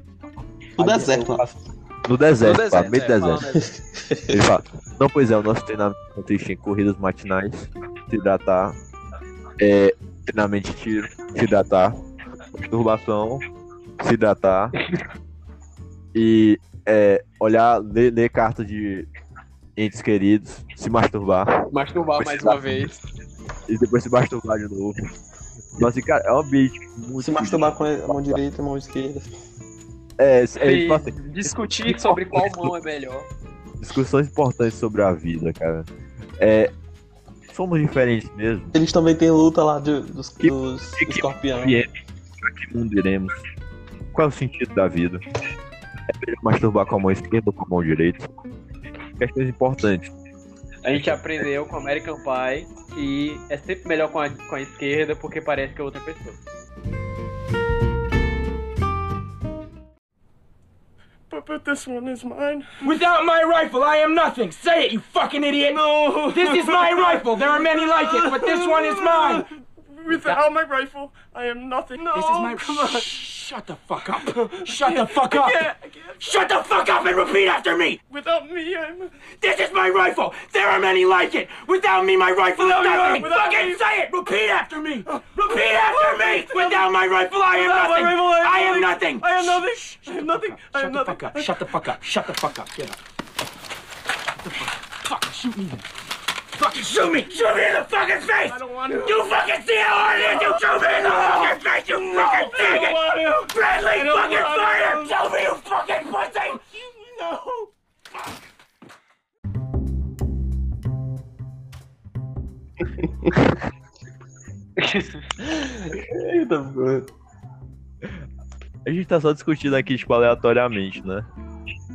O Aí deserto eu lá. faço- No deserto, No pá, meio do é, deserto. Ele fala, não, pois é, o nosso treinamento consiste em corridas matinais, se hidratar, é, treinamento de tiro, se hidratar, masturbação, se hidratar e é, olhar, ler, ler cartas de entes queridos, se masturbar Masturbar mais uma vez. e depois se masturbar de novo. Então, assim, cara, é um ambiente muito. Se masturbar com a mão direita e a mão esquerda. É, é, tipo assim, discutir sobre qual mão é melhor. discussões importantes sobre a vida, cara. É, somos diferentes mesmo. Eles também têm luta lá de- dos, Que- dos que- que- escorpião. pra que mundo iremos? Qual é o sentido da vida? É melhor masturbar com a mão esquerda ou com a mão direita? Questões importantes. A gente aprendeu com American Pie que é sempre melhor com a, com a esquerda porque parece que é outra pessoa. But, but this one is mine. Without my rifle, I am nothing. Say it, you fucking idiot. No. This is my rifle. There are many like it, but this one is mine. Without my rifle, I am nothing. No, This is my. come on. Shut the fuck up. Shut the fuck up. I can't, I can't. Shut the fuck up and repeat after me. Without me, I'm. This is my rifle. There are many like it. Without me, my rifle is Without you, nothing. without Fucking me. say it. Repeat after me. Uh, repeat after me. Without my rifle, I am nothing. rifle, I I am am nothing. I am nothing. I am nothing. I Shut am the nothing. fuck up. Shut the fuck up. Shut the fuck up. Get up. Shut the fuck. Fucking shoot me then. Fucking shoot me. Shoot me in the fucking face. I don't want to. You fucking see how hard it is? You shoot me in the fucking face, you fucking I don't faggot! want to. Bradley, I don't fucking want fire! to. Shoot me, you fucking pussy! No. Eita, porra. A gente tá só discutindo aqui, tipo, aleatoriamente, né?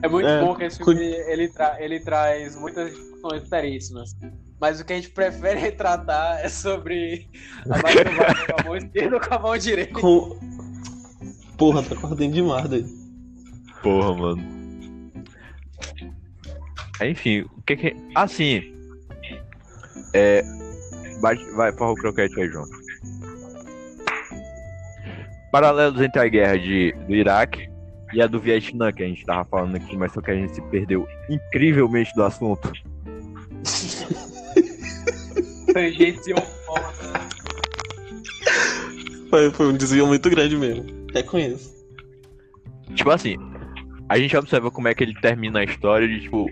É muito É, bom que esse filme ele, tra ele traz muitas discussões seríssimas. Mas o que a gente prefere tratar é sobre a masturbação com a mão esquerda ou com a mão direita. Com... Porra, tá acordando demais daí. Porra, mano. Enfim, o que que. Assim. É. Vai, vai para o croquete aí, João. Paralelos entre a guerra de, do Iraque e a do Vietnã, que a gente tava falando aqui, mas só que a gente se perdeu incrivelmente do assunto. Tangenciou foda. Foi, foi um desvio muito grande mesmo. Reconheço. Tipo assim, a gente observa como é que ele termina a história de tipo.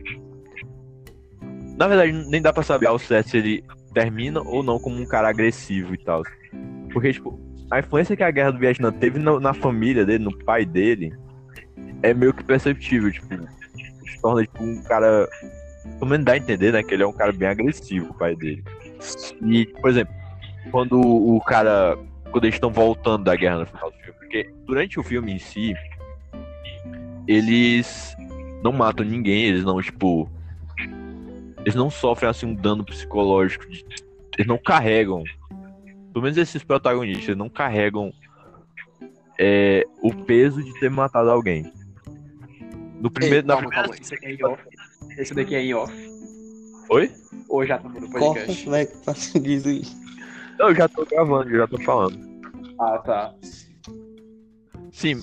Na verdade, nem dá pra saber ao certo se ele termina ou não como um cara agressivo e tal. Porque, tipo, a influência que a guerra do Vietnã teve na, na família dele, no pai dele, é meio que perceptível, tipo, se torna tipo um cara. Pelo menos dá a entender, né? Que ele é um cara bem agressivo, o pai dele. E, por exemplo, quando o cara. Quando eles estão voltando da guerra no final do filme. Porque durante o filme em si, eles não matam ninguém, eles não, tipo. Eles não sofrem assim um dano psicológico. de- eles não carregam. Pelo menos esses protagonistas, eles não carregam é, o peso de ter matado alguém. No primeiro. Ei, na calma, primeira- calma. Esse aqui é em off. Esse daqui é em off. Oi? Ou já tá no Corta, podcast? vai, passa diz aí. Não, eu já tô gravando, eu já tô falando. Ah, tá. Sim,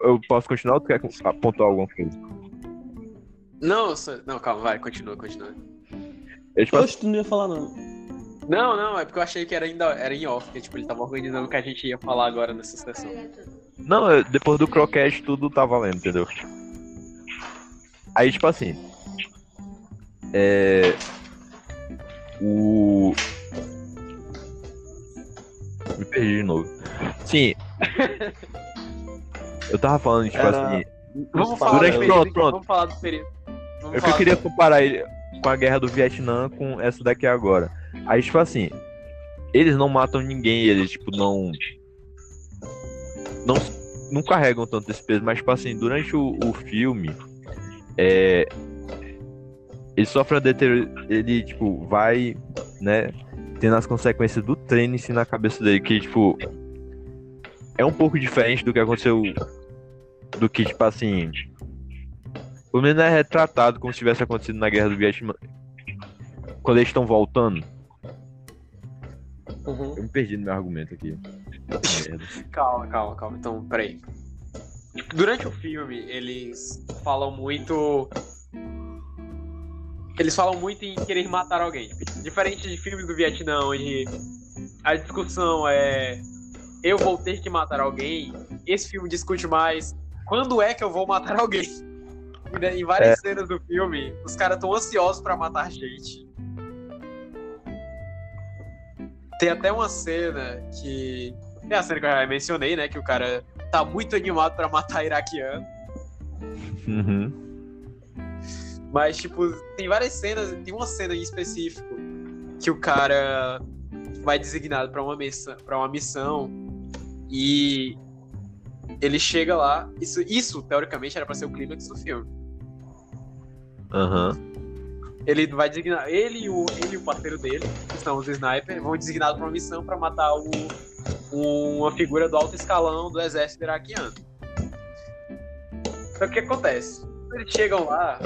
eu posso continuar ou tu quer apontar alguma coisa? Não, só- não, calma, vai, continua, continua. Eu, tipo, Oxe, tu não ia falar não. Não, não, é porque eu achei que era, ainda, era em off, que tipo, ele tava organizando o que a gente ia falar agora nessa sessão. Não, depois do croquete tudo tá valendo, entendeu? Aí, tipo assim. É. O. Me perdi de novo. Sim. Eu tava falando, tipo Era- assim. Vamos falar Durante- do pronto, pronto. Vamos falar do período. Vamos eu falar queria comparar ele com a guerra do Vietnã com essa daqui agora. Aí, tipo assim, eles não matam ninguém, eles, tipo, não. Não, não carregam tanto esse peso, mas, tipo assim, durante o, o filme, é. Ele sofre a deterioro. Ele, tipo, vai, né? Tendo as consequências do treino em si na cabeça dele, que, tipo. É um pouco diferente do que aconteceu. Do que, tipo assim Pelo menos é retratado como se tivesse acontecido na Guerra do Vietnã. Quando eles estão voltando. Uhum. Eu me perdi no meu argumento aqui. Calma, calma, calma. Então, peraí. Durante o filme, eles falam muito. Eles falam muito em querer matar alguém. Diferente de filmes do Vietnã, onde a discussão é eu vou ter que matar alguém, esse filme discute mais quando é que eu vou matar alguém. Em várias cenas do filme, os caras estão ansiosos pra matar gente. Tem até uma cena que. Tem a cena que eu já mencionei, né? Que o cara tá muito animado pra matar iraquiano. Uhum. Mas, tipo, tem várias cenas. Tem uma cena em específico que o cara vai designado pra uma missão, pra uma missão e ele chega lá. Isso, isso teoricamente, era pra ser o clímax do filme. Aham. Ele vai designar. Ele e o, ele e o parceiro dele, que são os snipers, vão designados pra uma missão pra matar o, uma figura do alto escalão do exército iraquiano. Que o que acontece? Eles chegam lá,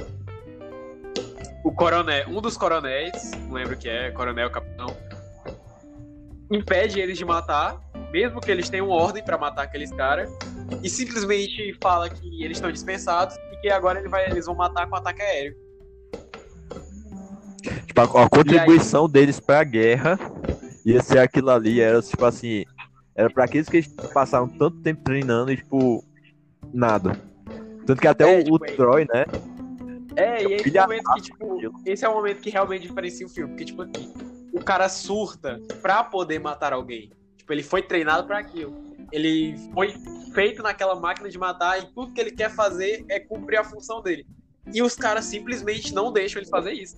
o coronel, um dos coronéis, não lembro o que é, coronel, capitão, impede eles de matar, mesmo que eles tenham ordem pra matar aqueles caras, e simplesmente fala que eles estão dispensados e que agora ele vai, eles vão matar com ataque aéreo. Tipo, a, a contribuição deles pra guerra ia ser aquilo ali, era tipo assim. Era pra aqueles que eles passaram tanto tempo treinando e, tipo, nada. Tanto que até É, o, tipo, o Troy, né? É, e esse momento que, tipo, esse é o momento que realmente diferencia o filme, porque, tipo assim, o cara surta pra poder matar alguém. Tipo, ele foi treinado pra aquilo. Ele foi feito naquela máquina de matar e tudo que ele quer fazer é cumprir a função dele. E os caras simplesmente não deixam ele fazer isso.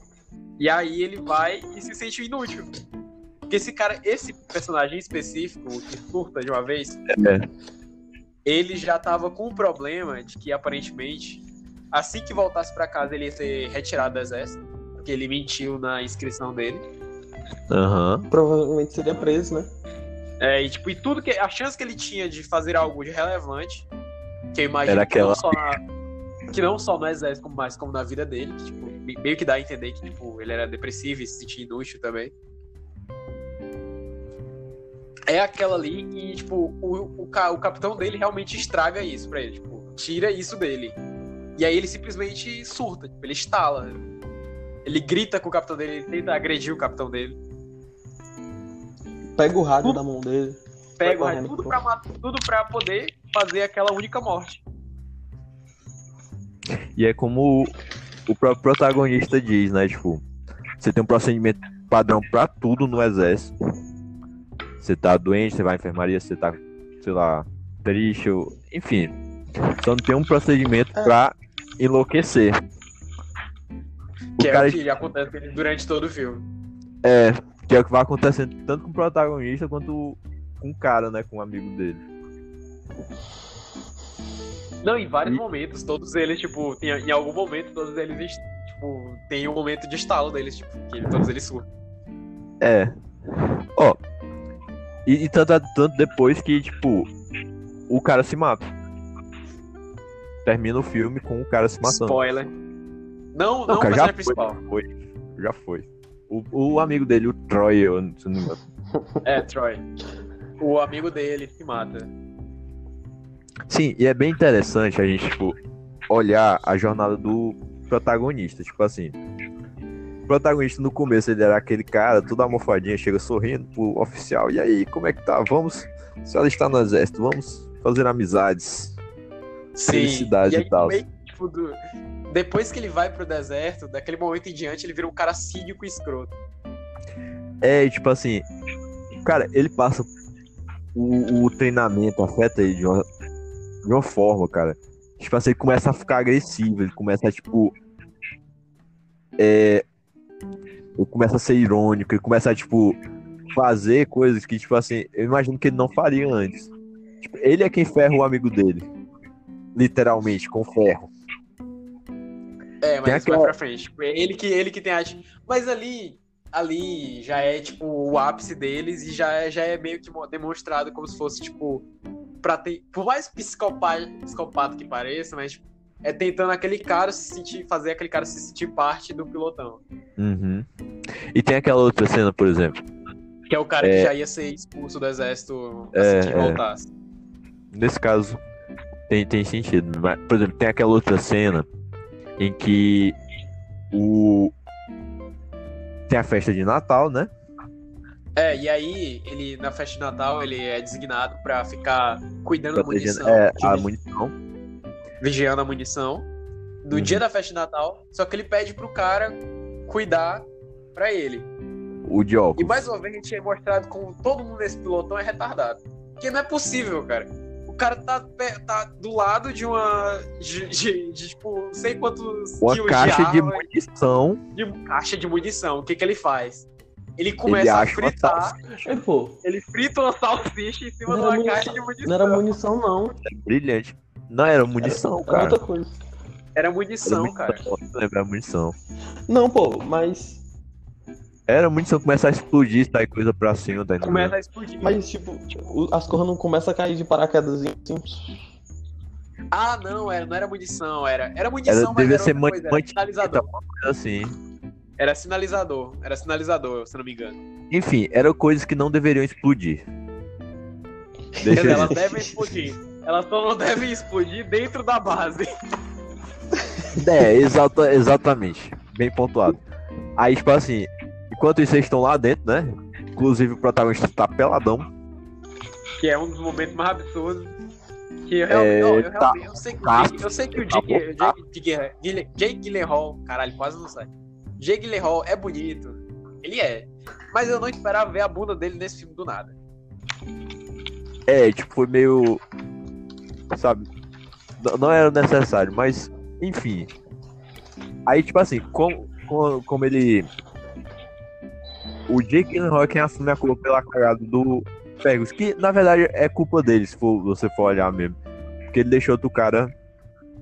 E aí ele vai e se sente inútil. Porque esse cara, esse personagem específico, que surta de uma vez, É. ele já tava com um problema de que aparentemente, assim que voltasse pra casa, ele ia ser retirado do exército. Porque ele mentiu na inscrição dele. Aham. Provavelmente seria preso, né? É, e tipo, e tudo que. A chance que ele tinha de fazer algo de relevante, que eu imagino Era que, não aquela- só na, que não só no exército, como mais como na vida dele, que, tipo, me- meio que dá a entender que, tipo, ele era depressivo e se sentia inútil também. É aquela ali e, tipo, o, o, ca- o capitão dele realmente estraga isso pra ele, tipo, tira isso dele. E aí ele simplesmente surta, tipo, ele estala. Ele grita com o capitão dele, ele tenta agredir o capitão dele. Pega o rádio da mão dele. Pega o correndo, tudo pra, tudo pra poder fazer aquela única morte. E é como o, o próprio protagonista diz, né? Tipo, você tem um procedimento padrão pra tudo no exército. Você tá doente, você vai à enfermaria, você tá, sei lá, triste, ou- enfim. Só não tem um procedimento É. pra enlouquecer. Que o cara é o que acontece durante todo o filme. é, que é o que vai acontecendo tanto com o protagonista quanto com o cara, né? Com o amigo dele. Não, em vários E- momentos, todos eles, tipo, tem, em algum momento, todos eles, tipo, tem um momento de estalo deles, tipo, que todos eles surtam. É. Ó. E, e tanto, tanto depois que, tipo, o cara se mata. Termina o filme com o cara se matando. Spoiler. Não, não, Não, cara, o já personagem foi, principal. já foi. Já foi. O, o amigo dele, o Troy, eu não. É, Troy. O amigo dele se mata. Sim, e é bem interessante a gente, tipo, olhar a jornada do protagonista. Tipo assim. O protagonista no começo ele era aquele cara, todo almofadinho, chega sorrindo pro oficial. E aí, como é que tá? Vamos. Se ela está no exército, vamos fazer amizades. Sim. Felicidade e aí, e tal. meio tipo, do- Depois que ele vai pro deserto, daquele momento em diante, ele vira um cara cínico e escroto. É, tipo assim, cara, ele passa o, o treinamento, afeta ele de uma, de uma forma, cara. Tipo assim, ele começa a ficar agressivo, ele começa a, tipo. É. Ele começa a ser irônico, ele começa a, tipo, fazer coisas que, tipo assim, eu imagino que ele não faria antes. Tipo, ele é quem ferra o amigo dele. Literalmente, com ferro. É, mas aquela- vai pra frente. Tipo, é ele que, ele que tem a. Mas ali. Ali já é, tipo, o ápice deles e já é, já é meio que mo- demonstrado como se fosse, tipo. Pra ter. Por mais psicopata, psicopata que pareça, mas tipo, é tentando aquele cara se sentir, fazer aquele cara se sentir parte do pilotão. Uhum. E tem aquela outra cena, por exemplo. Que é o cara É. que já ia ser expulso do exército É, assim que é. voltasse. Nesse caso, tem, tem sentido. Mas, por exemplo, tem aquela outra cena em que o. Tem a festa de Natal, né? É, e aí, ele, na festa de Natal, ele é designado pra ficar cuidando da munição, é, a munição. vigiando a munição, no Uhum. dia da festa de Natal, só que ele pede pro cara cuidar pra ele. O de óculos. E mais uma vez a gente é mostrado como todo mundo nesse pilotão é retardado. Porque não é possível, cara. O cara tá, tá do lado de uma. de, de- de, tipo, não sei quantos Uma quilos caixa de arma, munição. de caixa de munição. O que que ele faz? Ele Ele começa a acha uma fritar. É, pô, Ele frita uma salsicha em cima de era uma munição. caixa de munição. não era munição, não. Brilhante. Não era munição, Era cara. outra coisa. Era Era munição, munição, cara. era munição. Não, pô, mas. Era munição começar a explodir, sair coisa pra cima, tá entendendo? Começa a explodir. Mas, tipo, as corras não começam a cair de paraquedas assim. Ah, não, era, não era munição, era. Era munição, Era- mas devia era ser outra coisa, era sinalizador. Coisa assim. Era sinalizador. Era sinalizador, se eu não me engano. Enfim, eram coisas que não deveriam explodir. Quer Deixa elas devem explodir. Elas só não devem explodir dentro da base. É, exata, exatamente. Bem pontuado. Aí, tipo assim, enquanto isso, vocês estão lá dentro, né? Inclusive o protagonista tá peladão. Que é um dos momentos mais absurdos. Que eu É, não, eu, tá- eu sei que o tá- Jake, eu sei que o tá Jake, tá. Jake, Jake, Gyllen- Jake Gyllenhaal, caralho, quase não sai. Jake Gyllenhaal é bonito. Ele é. Mas eu não esperava ver a bunda dele nesse filme do nada. É, tipo, foi meio. Sabe? Não era necessário, mas, enfim. Aí, tipo assim, como, como, como ele. O Jake Gyllenhaal é quem assume a culpa pela cagada do Fergus, que na verdade é culpa dele, se for, você for olhar mesmo. Porque ele deixou outro cara.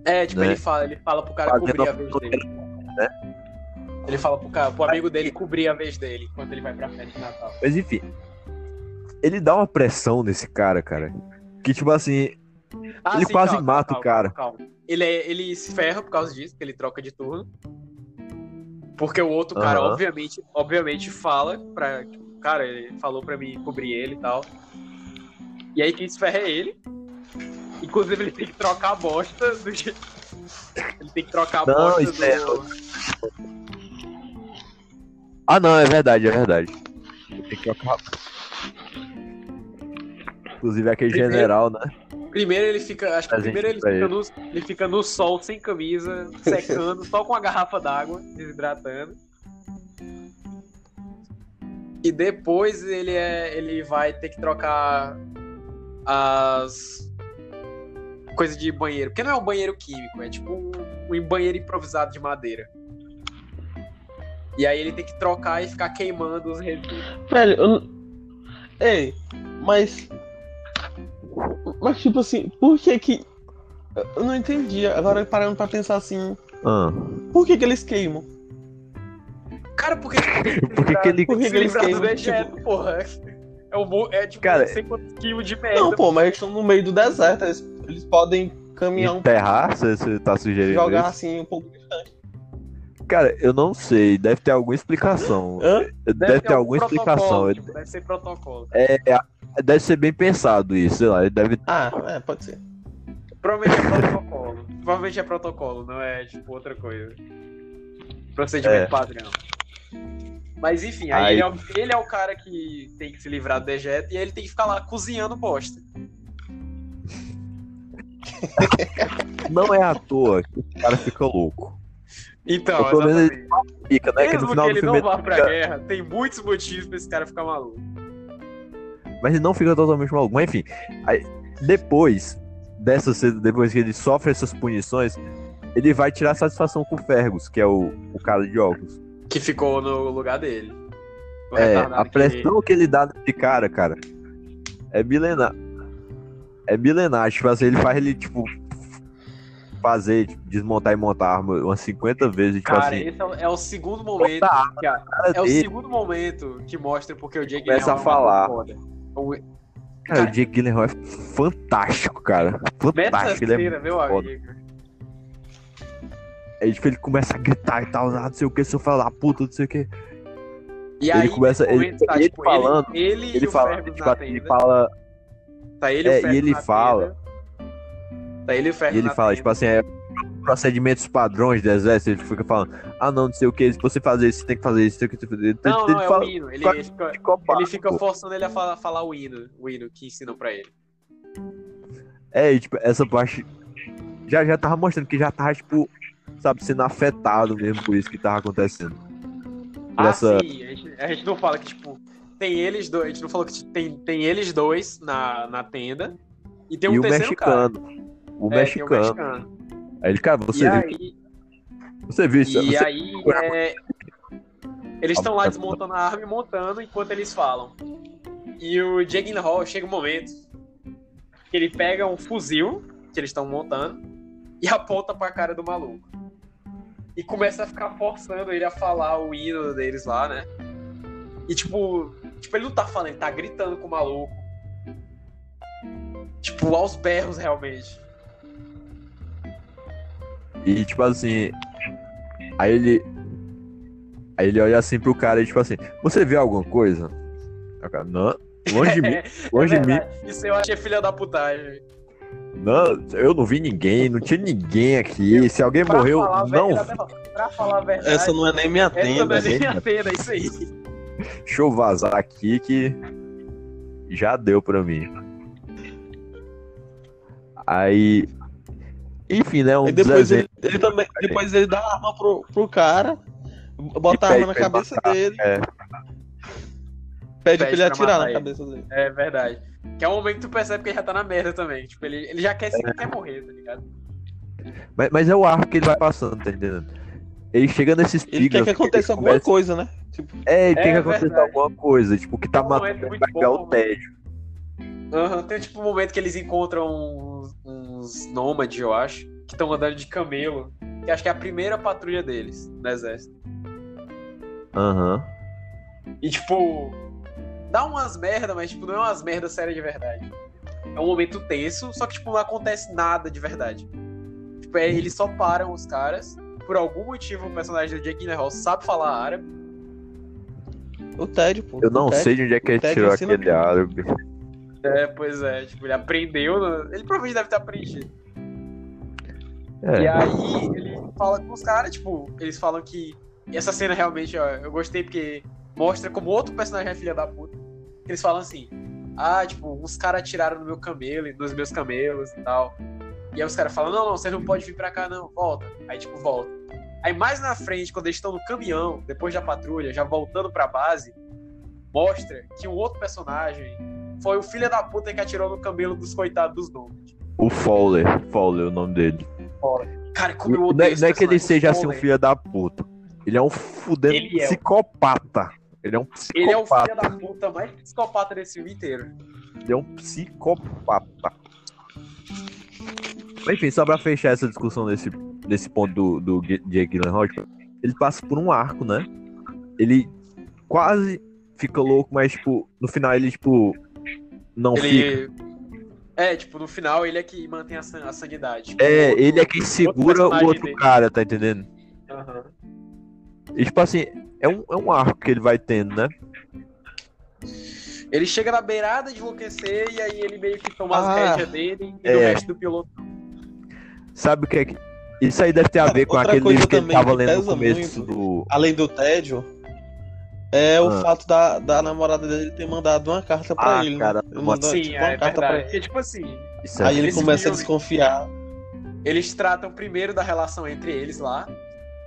É, tipo, Né? ele fala, ele fala pro cara Fazendo cobrir a vez dele. Ele fala pro, cara, pro amigo dele cobrir a vez dele quando ele vai pra festa de Natal. Mas enfim. Ele dá uma pressão nesse cara, cara. Que tipo assim. Ah, Ele quase mata o cara. calma. Ele, é- ele se ferra por causa disso, porque ele troca de turno. Porque o outro cara, Aham. obviamente, obviamente, fala pra. Cara, ele falou pra mim cobrir ele e tal. E aí quem se ferra é ele. Inclusive, ele tem que trocar a bosta do jeito. Ele tem que trocar a Não, bosta do. é- Ah não, é verdade, é verdade. Tem que trocar. Inclusive aquele general, né? Primeiro ele fica. Acho que Presente primeiro ele fica, no, ele fica no sol, sem camisa, secando, só com a garrafa d'água, desidratando. E depois ele, é, ele vai ter que trocar as coisas de banheiro. Porque não é um banheiro químico, é tipo um, um banheiro improvisado de madeira. E aí ele tem que trocar e ficar queimando os resíduos. Velho, eu. Ei, mas. Mas, tipo assim, por que que. Eu não entendi. Agora parando pra pensar assim. Ah. Por que que eles queimam? Cara, por que Por que que ele- Por que que eles queimam, dejeto, porra? É, um, é tipo, Cara- não sei quantos quilos de merda. Não, pô, mas eles estão no meio do deserto. Eles, eles podem caminhar um Enterrar, você, você tá sugerindo jogar isso? assim um pouco. Cara, eu não sei, deve ter alguma explicação. Hã? Deve, ter algum alguma explicação. tipo, deve ser protocolo. É, deve ser bem pensado isso, sei lá. Ele deve. Ah, é, pode ser. Provavelmente é protocolo. Provavelmente é protocolo, não é tipo outra coisa. Procedimento É. padrão. Mas enfim, aí, Aí- Ele, é o, ele é o cara que tem que se livrar do dejeto e aí ele tem que ficar lá cozinhando bosta. Não é à toa que o cara fica louco. Então, Ou pelo menos exatamente. Fica, né? Que Mesmo no que, final do ele filme não vá pra fica- guerra, tem muitos motivos pra esse cara ficar maluco. Mas ele não fica totalmente maluco. Mas enfim, aí, depois dessa depois que ele sofre essas punições, ele vai tirar satisfação com o Fergus, que é o, o cara de óculos. Que ficou no lugar dele. O É, a que- pressão que ele dá nesse cara, cara, é milenar. É milenar. Tipo assim, ele faz ele, tipo, fazer, tipo, desmontar e montar a arma umas 50 vezes, tipo Cara, assim. esse é o, é o segundo momento. Botar que a- cara é o dele. segundo momento que mostra porque o Jake Começa a é um falar. foda. O- Cara, o Jake Gyllenhaal é fantástico, cara. Fantástico. Ele é meu foda. amigo. Aí, tipo, ele começa a gritar e tal, ah, não sei o que, seu filho da puta, não sei o que. E Ele aí, começa- ele- tá, ele tipo, falando, ele, ele, Ele fala, tipo, ele fala, Tá ele e é, e ele na fala-. Tá ele e o e Fergus ele fala, tipo assim, é, procedimentos padrões do exército, ele fica falando, ah, não, não sei o que, se você fazer isso, você tem que fazer isso, tem que fazer isso. Não, ele não, é fala, o hino. Ele, ele fica, ele fica forçando ele a falar, falar o hino, o hino que ensinam pra ele. É, e, tipo, essa parte já, já tava mostrando que já tava, tipo, sabe, sendo afetado mesmo por isso que tava acontecendo. Por Ah, essa- sim. A gente, a gente não fala que, tipo, tem eles dois. A gente não falou que tem, tem eles dois na, na tenda. E tem um e o terceiro mexicano. cara. O É, tem mexicano. mexicano. Aí ele, cara, você e viu, aí, você viu isso? e Você- aí é, eles estão lá desmontando a arma e montando enquanto eles falam. E o Jake Hall chega um momento que ele pega um fuzil que eles estão montando e aponta pra cara do maluco. E começa a ficar forçando ele a falar o hino deles lá, né? E tipo, tipo, ele não tá falando, ele tá gritando com o maluco. Tipo, aos berros realmente. E tipo assim. Aí ele. Aí ele olha assim pro cara e tipo assim, você viu alguma coisa? Aí o cara, não, longe de mim, longe É de mim. Isso eu achei filha da putagem. Não, eu não vi ninguém, não tinha ninguém aqui. Se alguém Pra morreu, não. verdade, pra falar a verdade. Essa não é nem minha essa não tenda. é nem gente. minha tenda, isso aí. Deixa eu vazar aqui que já deu pra mim. Aí. Enfim, né? Um E depois ele, ele também. Depois ele dá a arma pro, pro cara. Bota a arma na cabeça matar, dele. é. Pede, Pede pra ele atirar na ele. cabeça dele. É verdade. Que é um momento que tu percebe que ele já tá na merda também. Tipo, ele, ele já quer, É. quer morrer, tá ligado? Mas, mas é o arco que ele vai passando, tá entendendo? Ele chega nesses Ele quer que aconteça alguma começa- coisa, né? Tipo, É, ele É quer que aconteça verdade. alguma coisa. Tipo, que tá É um matando vai pegar bom, o tédio. Aham, Tem tipo um momento que eles encontram uns, uns nômades, eu acho, que estão andando de camelo. Que acho que é a primeira patrulha deles no exército. Aham. E tipo, dá umas merda, mas tipo, não é umas merda séria de verdade. É um momento tenso, só que tipo, não acontece nada de verdade. Tipo, é, eles só param os caras. Por algum motivo, o personagem do Jake Gyllenhaal sabe falar árabe. o Ted, pô. Eu não Ted. sei de onde é que ele tirou aquele árabe. É, pois é, tipo, ele aprendeu. no- Ele provavelmente deve ter aprendido. É. E aí ele fala com os caras, tipo, eles falam que essa cena realmente, ó, eu gostei porque mostra como outro personagem é filha da puta. Eles falam assim, ah, tipo, uns caras atiraram no meu camelo, nos meus camelos e tal. E aí os caras falam, não, não, você não pode vir pra cá não, volta. Aí tipo, volta. Aí mais na frente, quando eles estão no caminhão, depois da patrulha, já voltando pra base, mostra que um outro personagem foi o filho da puta que atirou no camelo dos coitados dos nomes. O Fowler. Fowler é o nome dele. Cara, como eu Não odeio é, esse não é que ele seja assim um Fowler. filho da puta. Ele é um fudendo Ele é. psicopata. Ele é um psicopata. Ele é o filho da puta mais psicopata desse filme inteiro. Ele é um psicopata. Enfim, só pra fechar essa discussão desse, desse ponto do, do Jake Gyllenhaal, tipo, ele passa por um arco, né? Ele quase fica louco, mas, tipo, no final ele, tipo, não fica. Ele. É, tipo, no final ele é que mantém a, san- a sanidade. Tipo, É, outro- ele é quem segura o outro dele. cara, tá entendendo? Aham. E, tipo assim, é um, é um arco que ele vai tendo, né? Ele chega na beirada de enlouquecer e aí ele meio que toma Ah, as rédeas dele e é. o resto do piloto. Sabe o que é que. Isso aí deve ter a Cara, ver com outra aquele livro que ele tava que lendo no começo muito. do. Além do tédio, é o Ah. fato da, da namorada dele ter mandado uma carta pra Ah, ele, cara, né? Ele mandou, Sim, tipo, é uma carta pra verdade. ele. Porque, tipo assim, Isso é Aí ele começa a filme- desconfiar. eles tratam primeiro da relação entre eles lá.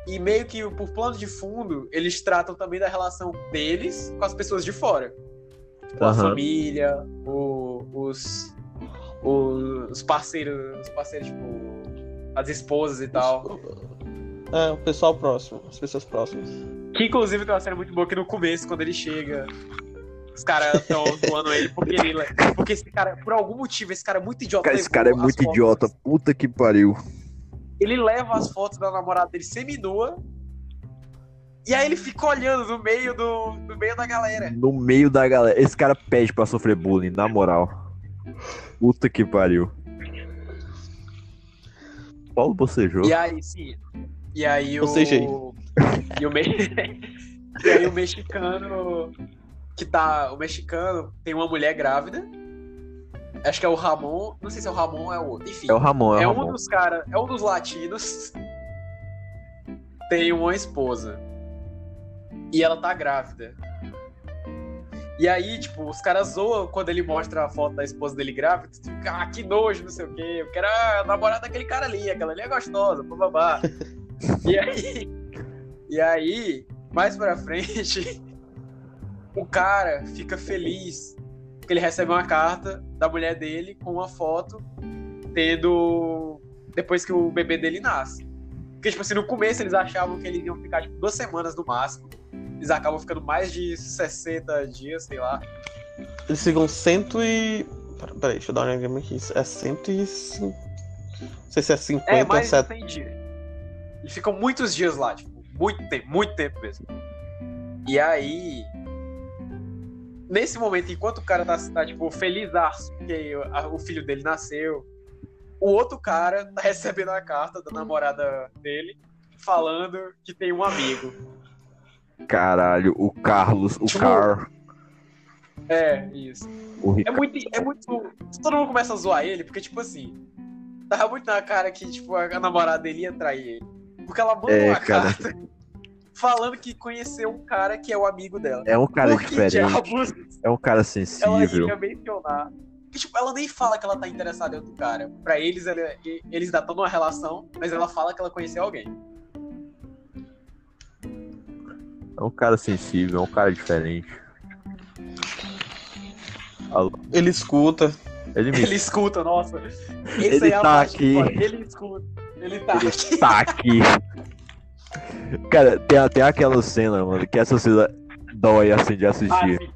E meio que por plano de fundo, eles tratam também da relação deles com as pessoas de fora. Tipo, a Aham. família, o- os, os parceiros, os parceiros, tipo, as esposas e tal. É, o pessoal próximo, as pessoas próximas. Que inclusive tem uma cena muito boa que no começo, quando ele chega, os caras estão zoando ele porque ele. Porque esse cara, por algum motivo, esse cara é muito idiota. Cara, esse cara é muito fotos. idiota. Puta que pariu. Ele leva as fotos da namorada dele seminua. E aí ele fica olhando no meio do, no meio da galera. No meio da galera. Esse cara pede pra sofrer bullying, na moral. Puta que pariu. Paulo bocejou. E aí, sim. E aí o. E o, me... e aí o mexicano. Que tá. O mexicano tem uma mulher grávida. Acho que é o Ramon. Não sei se é o Ramon ou é o outro. Enfim. É o Ramon, é É o um Ramon. dos caras, é um dos latinos. Tem uma esposa. E ela tá grávida. E aí, tipo, os caras zoam quando ele mostra a foto da esposa dele grávida. Tipo, ah, que nojo, não sei o quê. Eu quero a namorada daquele cara ali, aquela ali é gostosa, babá. e aí. E aí, mais pra frente, o cara fica feliz porque ele recebe uma carta da mulher dele com uma foto tendo. Depois que o bebê dele nasce. Porque, tipo assim, no começo eles achavam que eles iam ficar, tipo, duas semanas no máximo. Eles acabam ficando mais de 60 dias, sei lá. Eles ficam cento e. Pera- Peraí, deixa eu dar uma olhada aqui. É cento e. Não sei se é 50 É, ou mais de 70. 100 dias. E ficam muitos dias lá, tipo, muito tempo, muito tempo mesmo. E aí. Nesse momento, enquanto o cara tá, tá tipo, feliz porque o filho dele nasceu, o outro cara tá recebendo a carta da namorada dele falando que tem um amigo. Caralho, o Carlos, o Tipo, Car, É, isso. É muito. É muito. Todo mundo começa a zoar ele, porque, tipo assim. Tava muito na cara que, tipo, a namorada dele ia trair ele. Porque ela mandou É, uma cara. carta falando que conheceu um cara que é o amigo dela. É um cara Por diferente. diabos É um cara ela sensível. ia mencionar? Tipo, ela nem fala que ela tá interessada em outro cara. Pra eles, ela- eles ainda estão numa relação, mas ela fala que ela conheceu alguém. É um cara sensível, é um cara diferente. Alô, Ele escuta. Ele me Ele escuta, nossa. Esse Ele aí é a tá parte aqui. Ele escuta. Ele tá aqui. tá aqui. Cara, tem até aquela cena, mano, que essa cena dói assim de Ah, assistir. sim.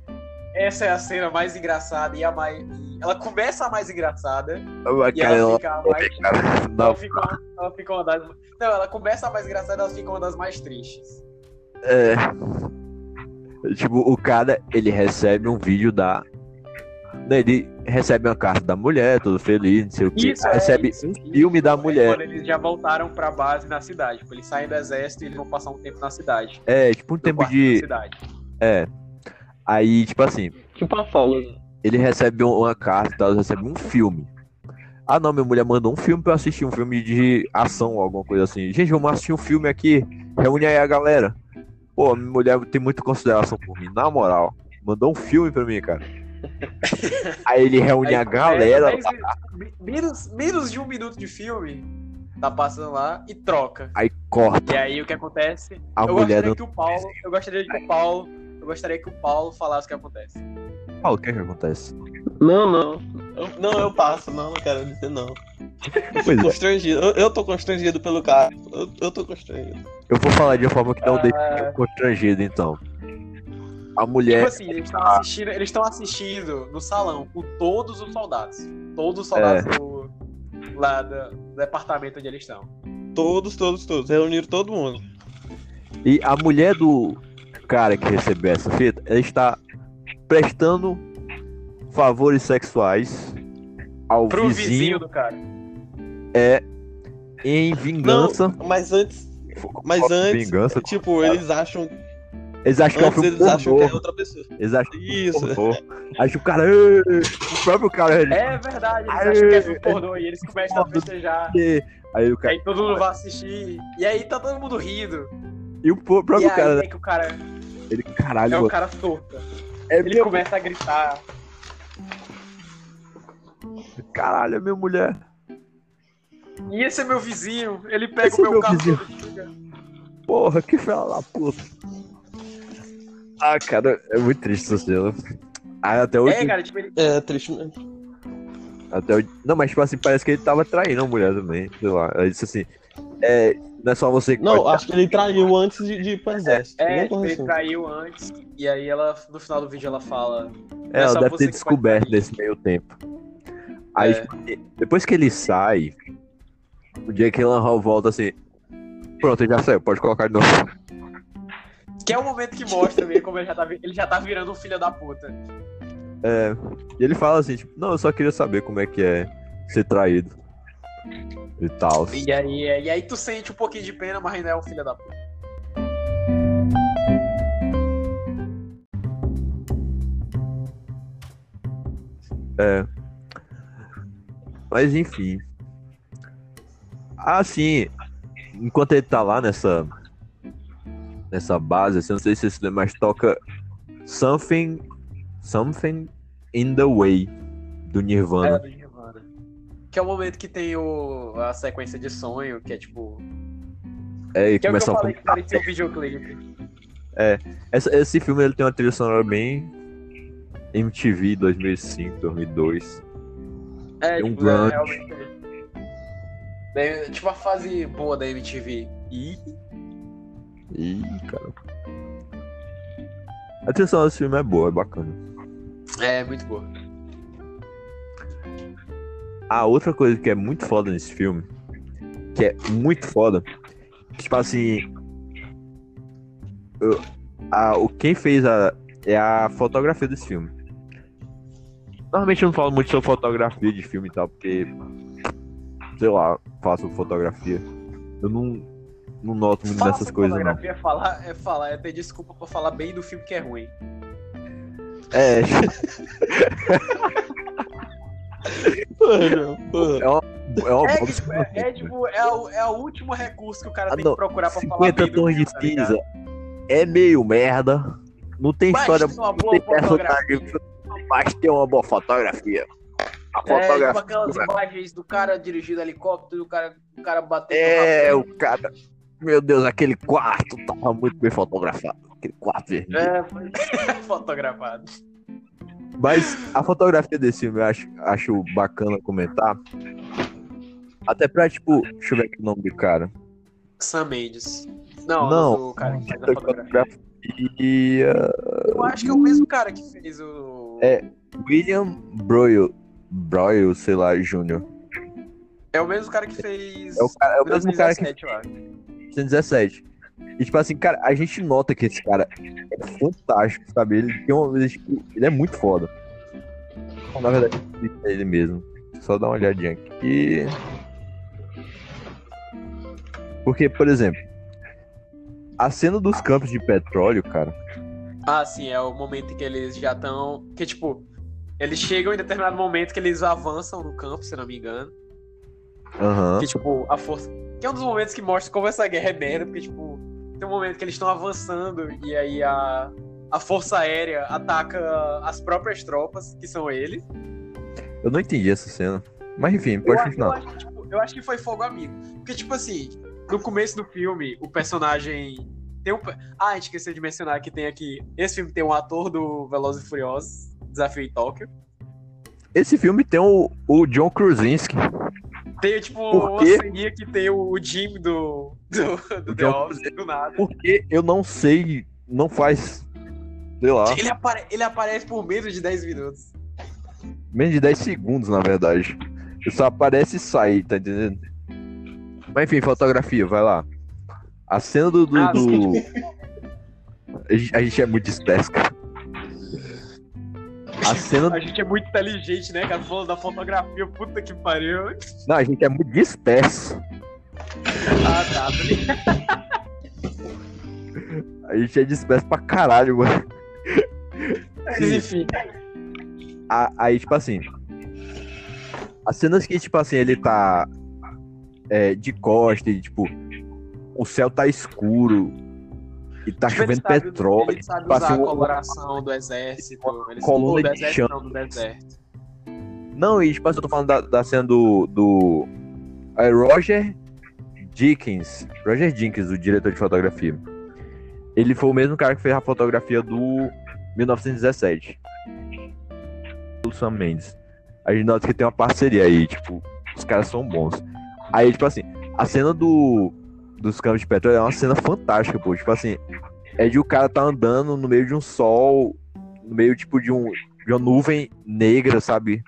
Essa é a cena mais engraçada e a mais. Ela começa a mais engraçada Ah, e cara, ela ela, fica a mais. cara, não, Ela fica, ela fica uma das. Não, ela começa a mais engraçada e ela fica uma das mais tristes. é. Tipo, o cara, ele recebe um vídeo da. Né, Ele recebe uma carta da mulher, todo feliz, não sei o que. Isso, é recebe isso, um isso filme da é mulher. Quando eles já voltaram pra base na cidade. Tipo, eles saem do exército e eles vão passar um tempo na cidade. É, tipo um tempo da de. cidade. É. Aí, tipo assim, Tipo uma folga. ele recebe um- uma carta e tal, ele recebe um filme. Ah não, minha mulher mandou um filme pra eu assistir, um filme de ação, alguma coisa assim. Gente, vamos assistir um filme aqui. Reúne aí a galera. Pô, minha mulher tem muita consideração por mim, na moral. Mandou um filme pra mim, cara. Aí ele reúne Aí a galera. mi- menos, menos de um minuto de filme. Tá passando lá e troca. Aí corta. E aí o que acontece? A eu mulher gostaria do. que o Paulo. Eu gostaria que o Paulo. Eu gostaria que o Paulo falasse o que acontece. Paulo, o que é que acontece? Não, não. Eu- não, eu passo, não, não quero dizer não. Pois é, Constrangido. Eu, eu tô constrangido pelo cara. Eu, eu tô constrangido. eu vou falar de uma forma que não Ah. deixe constrangido, então. A Tipo mulher. assim, eles estão assistindo, eles estão assistindo no salão com todos os soldados. Todos os soldados É. do, lá do, do departamento onde eles estão. Todos, todos, todos. Reuniram todo mundo. E a mulher do cara que recebeu essa fita, ela está prestando favores sexuais ao Pro vizinho, vizinho, do cara. em vingança. Não, mas antes. Mas antes, Vingança. tipo, eles acham. Eles acham que é um Antes filme eles acham que é pornô. outra pessoa. Eles acham que é um Isso. Aí o cara. O próprio cara. Ele, É verdade, eles Aê, acham que é filme pornô e eles começam a festejar. Aí o E cara. aí todo mundo vai assistir. E aí tá todo mundo rindo. E o pô- E próprio aí cara. é que o cara Ele, caralho, é o mano. cara torto. É Ele meu, começa a gritar. caralho, é minha mulher. E esse é meu vizinho. Ele pega Esse o é meu meu carro. Porra, que fela da puta. Ah, cara, é muito triste essa cena. Ah, até hoje. É, cara, tipo, ele. É triste mesmo. Até o... Não, mas tipo assim, parece que ele tava traindo a mulher também. Sei lá. Ela disse assim: é, não é só você que Não, pode- acho que ele traiu antes de, de ir pro exército. É, Alguma tipo, coisa ele assim. traiu antes. E aí ela, no final do vídeo, ela fala. É, ela só deve ter que descoberto nesse meio tempo. Aí, É. tipo, depois que ele sai, o Jake Gyllenhaal volta assim: Pronto, ele já saiu, pode colocar de novo. Que é o momento que mostra mesmo como ele já tá, ele já tá virando um filho da puta. É, e ele fala assim: tipo, Não, eu só queria saber como é que é ser traído. e tal. E aí, e aí tu sente um pouquinho de pena, mas ainda é um filho da puta. É. Mas enfim. Assim, enquanto ele tá lá nessa nessa base, assim, eu não sei se você mas toca Something Something in the Way do É, Nirvana. do Nirvana. Que é o momento que tem o, a sequência de sonho, que é tipo. É, e Que é o que começa eu a falei que parecia um videoclipe. Essa- esse filme ele tem uma trilha sonora bem MTV 2005, 2002. É, Tem um tipo, grunge. é, realmente. é, tipo a fase boa da MTV. E Ih, cara. A trilha sonora desse filme é boa, é bacana. é muito boa. Ah, outra coisa que é muito foda nesse filme, que é muito foda, tipo assim, eu- a, o quem fez a é a fotografia desse filme. Normalmente eu não falo muito sobre fotografia de filme e tal, porque sei lá, faço fotografia. Eu não, não noto muito Fala dessas coisas não. fotografia, É falar, é falar, é ter desculpa pra falar bem do filme que é ruim. É, Mano, mano. é uma, é uma É, tipo, é, é, tipo, é, o, é o último recurso que o cara Ah, tem não. que procurar pra falar 50 bem do tons de tá cinza é meio merda. Não tem Mas história, tem uma não boa tem personagem, fotografia. mas tem uma boa fotografia. A É, tipo fotografia. aquelas imagens do cara dirigindo helicóptero, o cara, o cara batendo É, o cara. Meu Deus, aquele quarto tava muito bem fotografado. Aquele quarto vermelho. É, foi fotografado. Mas a fotografia desse filme eu acho, acho bacana comentar. Até pra, tipo, deixa eu ver aqui o nome do cara. Sam Mendes. Não, não, o cara que fez a fotografia. fotografia. Eu acho que é o mesmo cara que fez o. É, William Broyle. Broyle, sei lá, Júnior. É o mesmo cara que fez. É o, cara, é o mesmo cara que. Fez... 1917. E, tipo assim, cara, a gente nota que esse cara é fantástico, sabe? Ele tem uma. Ele tipo, é muito foda. Então, na verdade, é ele mesmo. Só dá uma olhadinha aqui. Porque, por exemplo, a cena dos campos de petróleo, cara. Ah, sim, é o momento em que eles já estão. Que, tipo, eles chegam em determinado momento que eles avançam no campo, se não me engano. Uhum. Que, tipo, a força que é um dos momentos que mostra como essa guerra é merda, porque tipo, tem um momento que eles estão avançando e aí a. A força aérea ataca as próprias tropas, que são eles. Eu não entendi essa cena. Mas enfim, pode eu, eu, continuar. acho, que, tipo, eu acho que foi fogo amigo. Porque, tipo assim, no começo do filme, o personagem. Tem um. Ah, a gente esqueceu de mencionar que tem aqui. Esse filme tem um ator do Velozes e Furiosos, Desafio em Tóquio. Esse filme tem o, o John Krasinski. Tem, tipo, uma ceninha que tem o, o Jim do. do, do The Office, do nada. Porque eu não sei. Não faz. Sei lá. Ele, apare- ele aparece por menos de 10 minutos. Menos de 10 segundos, na verdade. Ele só aparece e sai, tá entendendo? Mas enfim, fotografia, vai lá. A cena do. do, Ah, do- A, gente, é muito disperso, cara. A cena. A gente é muito inteligente, né, cara? Falando da fotografia, puta que pariu. Não, a gente é muito disperso. Ah, tá. tá? A gente é disperso pra caralho, mano. Mas enfim. A- Aí, tipo assim. As cenas que, tipo assim, ele tá é, de costa e, tipo, o céu tá escuro e tá chovendo sabe- petróleo. Ele sabe tipo assim, usar a um- coloração do exército. Ele coluna do de chão. não, do deserto. Não, e tipo assim, eu tô falando da, da cena do. do é, Roger Dickens. Roger Dickens, o diretor de fotografia. Ele foi o mesmo cara que fez a fotografia do 1917. Do Sam Mendes. A gente nota que tem uma parceria aí, tipo, os caras são bons. Aí, tipo assim, a cena do. Dos campos de petróleo é uma cena fantástica, pô. Tipo assim, é de o cara tá andando no meio de um sol, no meio, tipo, de um. De uma nuvem negra, sabe?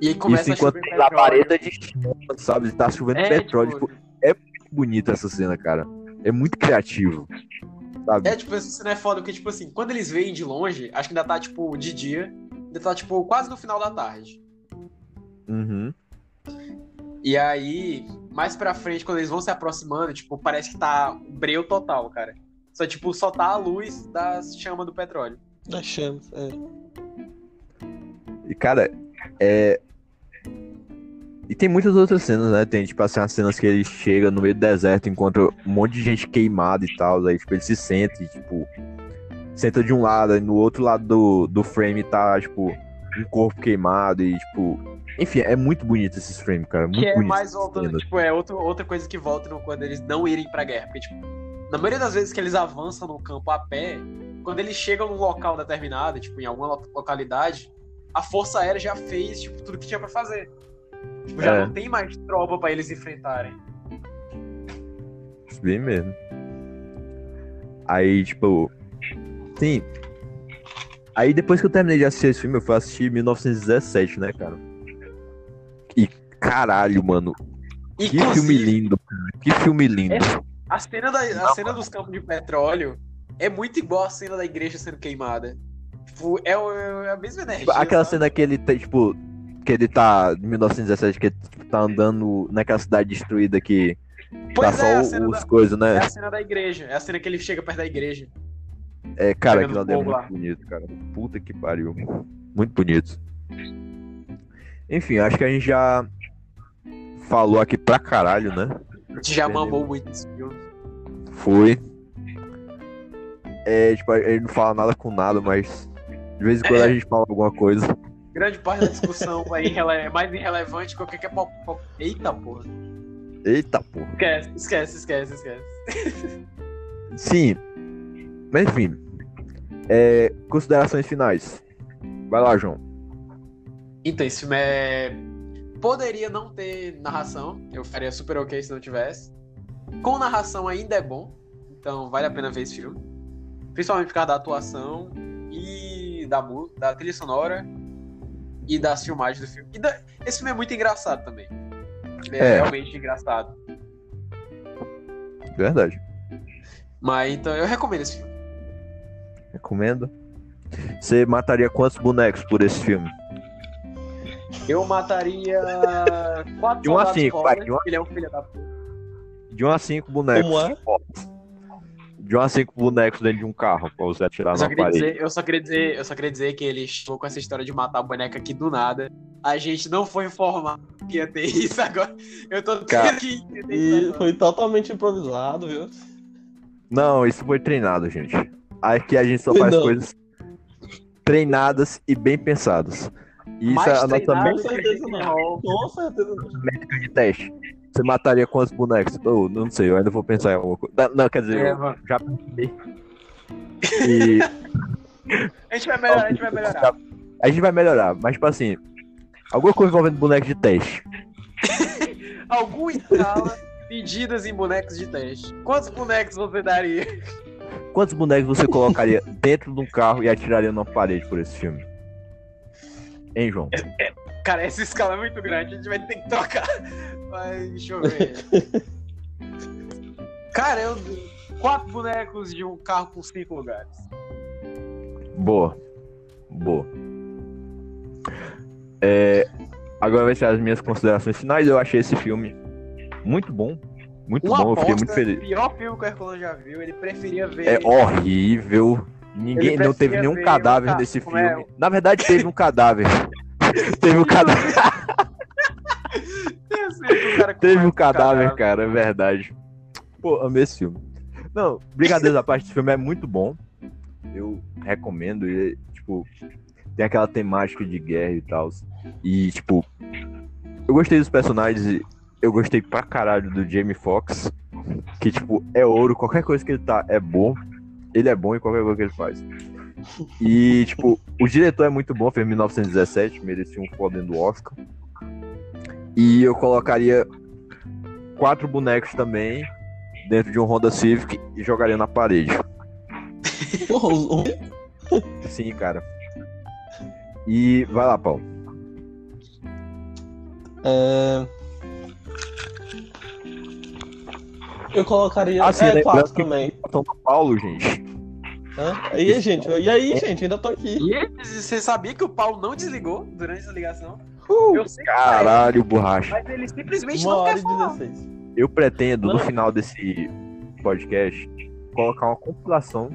E aí começa Isso enquanto a tem petróleo. labareda de chuva, sabe? Tá chovendo É, petróleo. tipo, Tipo, é muito bonita essa cena, cara. É muito criativo. Sabe? É, tipo, essa cena é foda, porque, tipo assim, quando eles veem de longe, acho que ainda tá, tipo, de dia, ainda tá, tipo, quase no final da tarde. Uhum. E aí, mais pra frente, quando eles vão se aproximando, tipo, parece que tá um breu total, cara. Só, tipo, só tá a luz das chamas do petróleo. Das chamas, é. E, cara, é. E tem muitas outras cenas, né? Tem, tipo, assim, as cenas que ele chega no meio do deserto, encontra um monte de gente queimada e tal. Aí, tipo, ele se senta e, tipo, senta de um lado, e no outro lado do, do frame tá, tipo, um corpo queimado e, tipo. Enfim, é muito bonito esses frames, cara. Muito Que é bonito mais voltando, cenas. tipo, é outra, outra coisa que volta no- quando eles não irem pra guerra. Porque, tipo, na maioria das vezes que eles avançam no campo a pé, quando eles chegam num local determinado, tipo, em alguma lo- localidade, a Força Aérea já fez, tipo, tudo que tinha pra fazer. Tipo, já É. não tem mais tropa pra eles enfrentarem. Bem mesmo. Aí, tipo. Sim. Aí depois que eu terminei de assistir esse filme, eu fui assistir 1917, né, cara? E caralho, mano. Que filme lindo, cara. Que filme lindo. É, A cena, da, a cena dos campos de petróleo é muito igual a cena da igreja sendo queimada. Tipo, é, é a mesma energia. Tipo, Aquela cena que ele tá, tipo. Que ele tá. Em 1917, que ele tipo, tá andando naquela cidade destruída que. Pois tá é, só os coisas, É né? a cena da igreja. É a cena que ele chega perto da igreja. É, cara, aquilo ali é muito lá. bonito, cara. Puta que pariu. Muito bonito. Enfim, acho que a gente já falou aqui pra caralho, né? A gente já Entendeu? mamou muito esse filme. Foi. É, tipo, ele não fala nada com nada, mas de vez em quando É. a gente fala alguma coisa. Grande parte da discussão é, é mais irrelevante que qualquer pop, pop. Eita porra. Eita porra. Esquece, esquece, esquece, esquece. Sim. Mas enfim. É, considerações finais. Vai lá, João. Então, esse filme é. Poderia não ter narração. Eu faria super ok se não tivesse. Com narração ainda é bom. Então vale a pena ver esse filme. Principalmente por causa da atuação e da, da trilha sonora e das filmagens do filme. E da- Esse filme é muito engraçado também. Ele é, É. realmente engraçado. Verdade. Mas então eu recomendo esse filme. Recomendo. Você mataria quantos bonecos por esse filme? Eu mataria quatro De um a soldados cinco, fodas, vai, de um a- Ele é um filho da puta. De 1 a 5 bonecos. Como é? De 1 a 5 bonecos dentro de um carro pra você atirar Eu só, na queria parede. dizer, eu, só queria dizer, eu só queria dizer que ele chegou com essa história de matar a boneca aqui do nada. A gente não foi informado que ia ter isso agora. Eu tô Cara, que E foi totalmente improvisado, viu? Não, isso foi treinado, gente. Aqui a gente só faz não. coisas treinadas e bem pensadas. E isso é a nossa treinado métrica Com que certeza não. Com certeza não. métrica de teste. Você mataria quantos bonecos? Eu não sei, eu ainda vou pensar em alguma coisa. Não, não, quer dizer, É, eu mano. já pensei. E A gente vai melhorar, a gente vai melhorar. a gente vai melhorar, mas tipo assim, alguma coisa envolvendo boneco de teste. Algum escala medidas em bonecos de teste. Quantos bonecos você daria? Quantos bonecos você colocaria dentro de um carro e atiraria numa parede por esse filme? Hein, João? Cara, essa escala é muito grande, a gente vai ter que trocar. Mas deixa eu ver. Cara, eu. Quatro bonecos de um carro com cinco lugares. Boa. Boa. É, agora vai ser as minhas considerações finais. Eu achei esse filme muito bom. Muito Uma bom, eu fiquei muito feliz. pior filme que o Herculano já viu, ele preferia ver. É horrível. Ninguém não teve nenhum ver cadáver ca- nesse como filme. é? Na verdade, teve um cadáver. teve um cadáver. Teve um cadáver, cara, é verdade. Pô, amei esse filme. Não, brincadeira à parte, esse filme é muito bom. Eu recomendo. E, tipo, tem aquela temática de guerra e tal. E, tipo, eu gostei dos personagens. e Eu gostei pra caralho do Jamie Foxx. Que, tipo, é ouro. Qualquer coisa que ele tá é bom. Ele é bom em qualquer coisa que ele faz. E, tipo, o diretor é muito bom. Fez 1917. Merecia um foda do Oscar. E eu colocaria quatro bonecos também dentro de um Honda Civic e jogaria na parede. Sim, cara. E vai lá, Paulo. é... Eu colocaria. Ah, sim, é, lembrando quatro também. São Paulo, gente. Hã? E aí, gente? E aí, gente? Ainda tô aqui. E você sabia que o Paulo não desligou durante essa ligação? Uh, Eu sei que Caralho, borracha. mas ele simplesmente uma não quer falar. 16. Eu pretendo, no final desse podcast, colocar uma compilação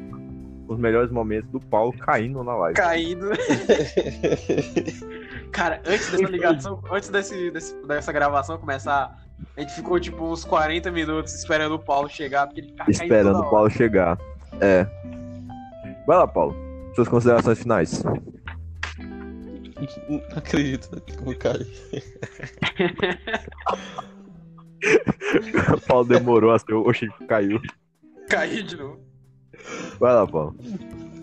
os melhores momentos do Paulo caindo na live. Caindo. Cara, antes dessa ligação, antes desse, desse- dessa gravação começar, a gente ficou tipo uns 40 minutos esperando o Paulo chegar, porque ele caindo Esperando o. Paulo chegar. É. Vai lá, Paulo. Suas considerações finais. Não acredito que eu vou cair. O Paulo demorou a ser. Oxi, caiu. Caiu de novo. Vai lá, Paulo.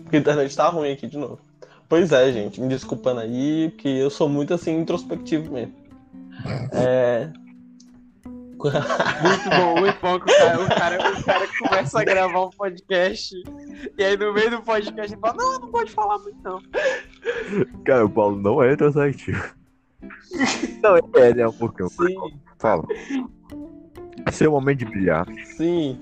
Porque a internet tá ruim aqui de novo. Pois é, gente, me desculpando aí, porque eu sou muito assim introspectivo mesmo. É. Muito bom, muito bom que o cara, o, cara, o cara começa a gravar um podcast e aí no meio do podcast ele fala, não, não pode falar muito não. Cara, o Paulo não é introspectivo. Não, ele é, né? Um pouquinho. Sim, Fala. Seu momento de brilhar. sim.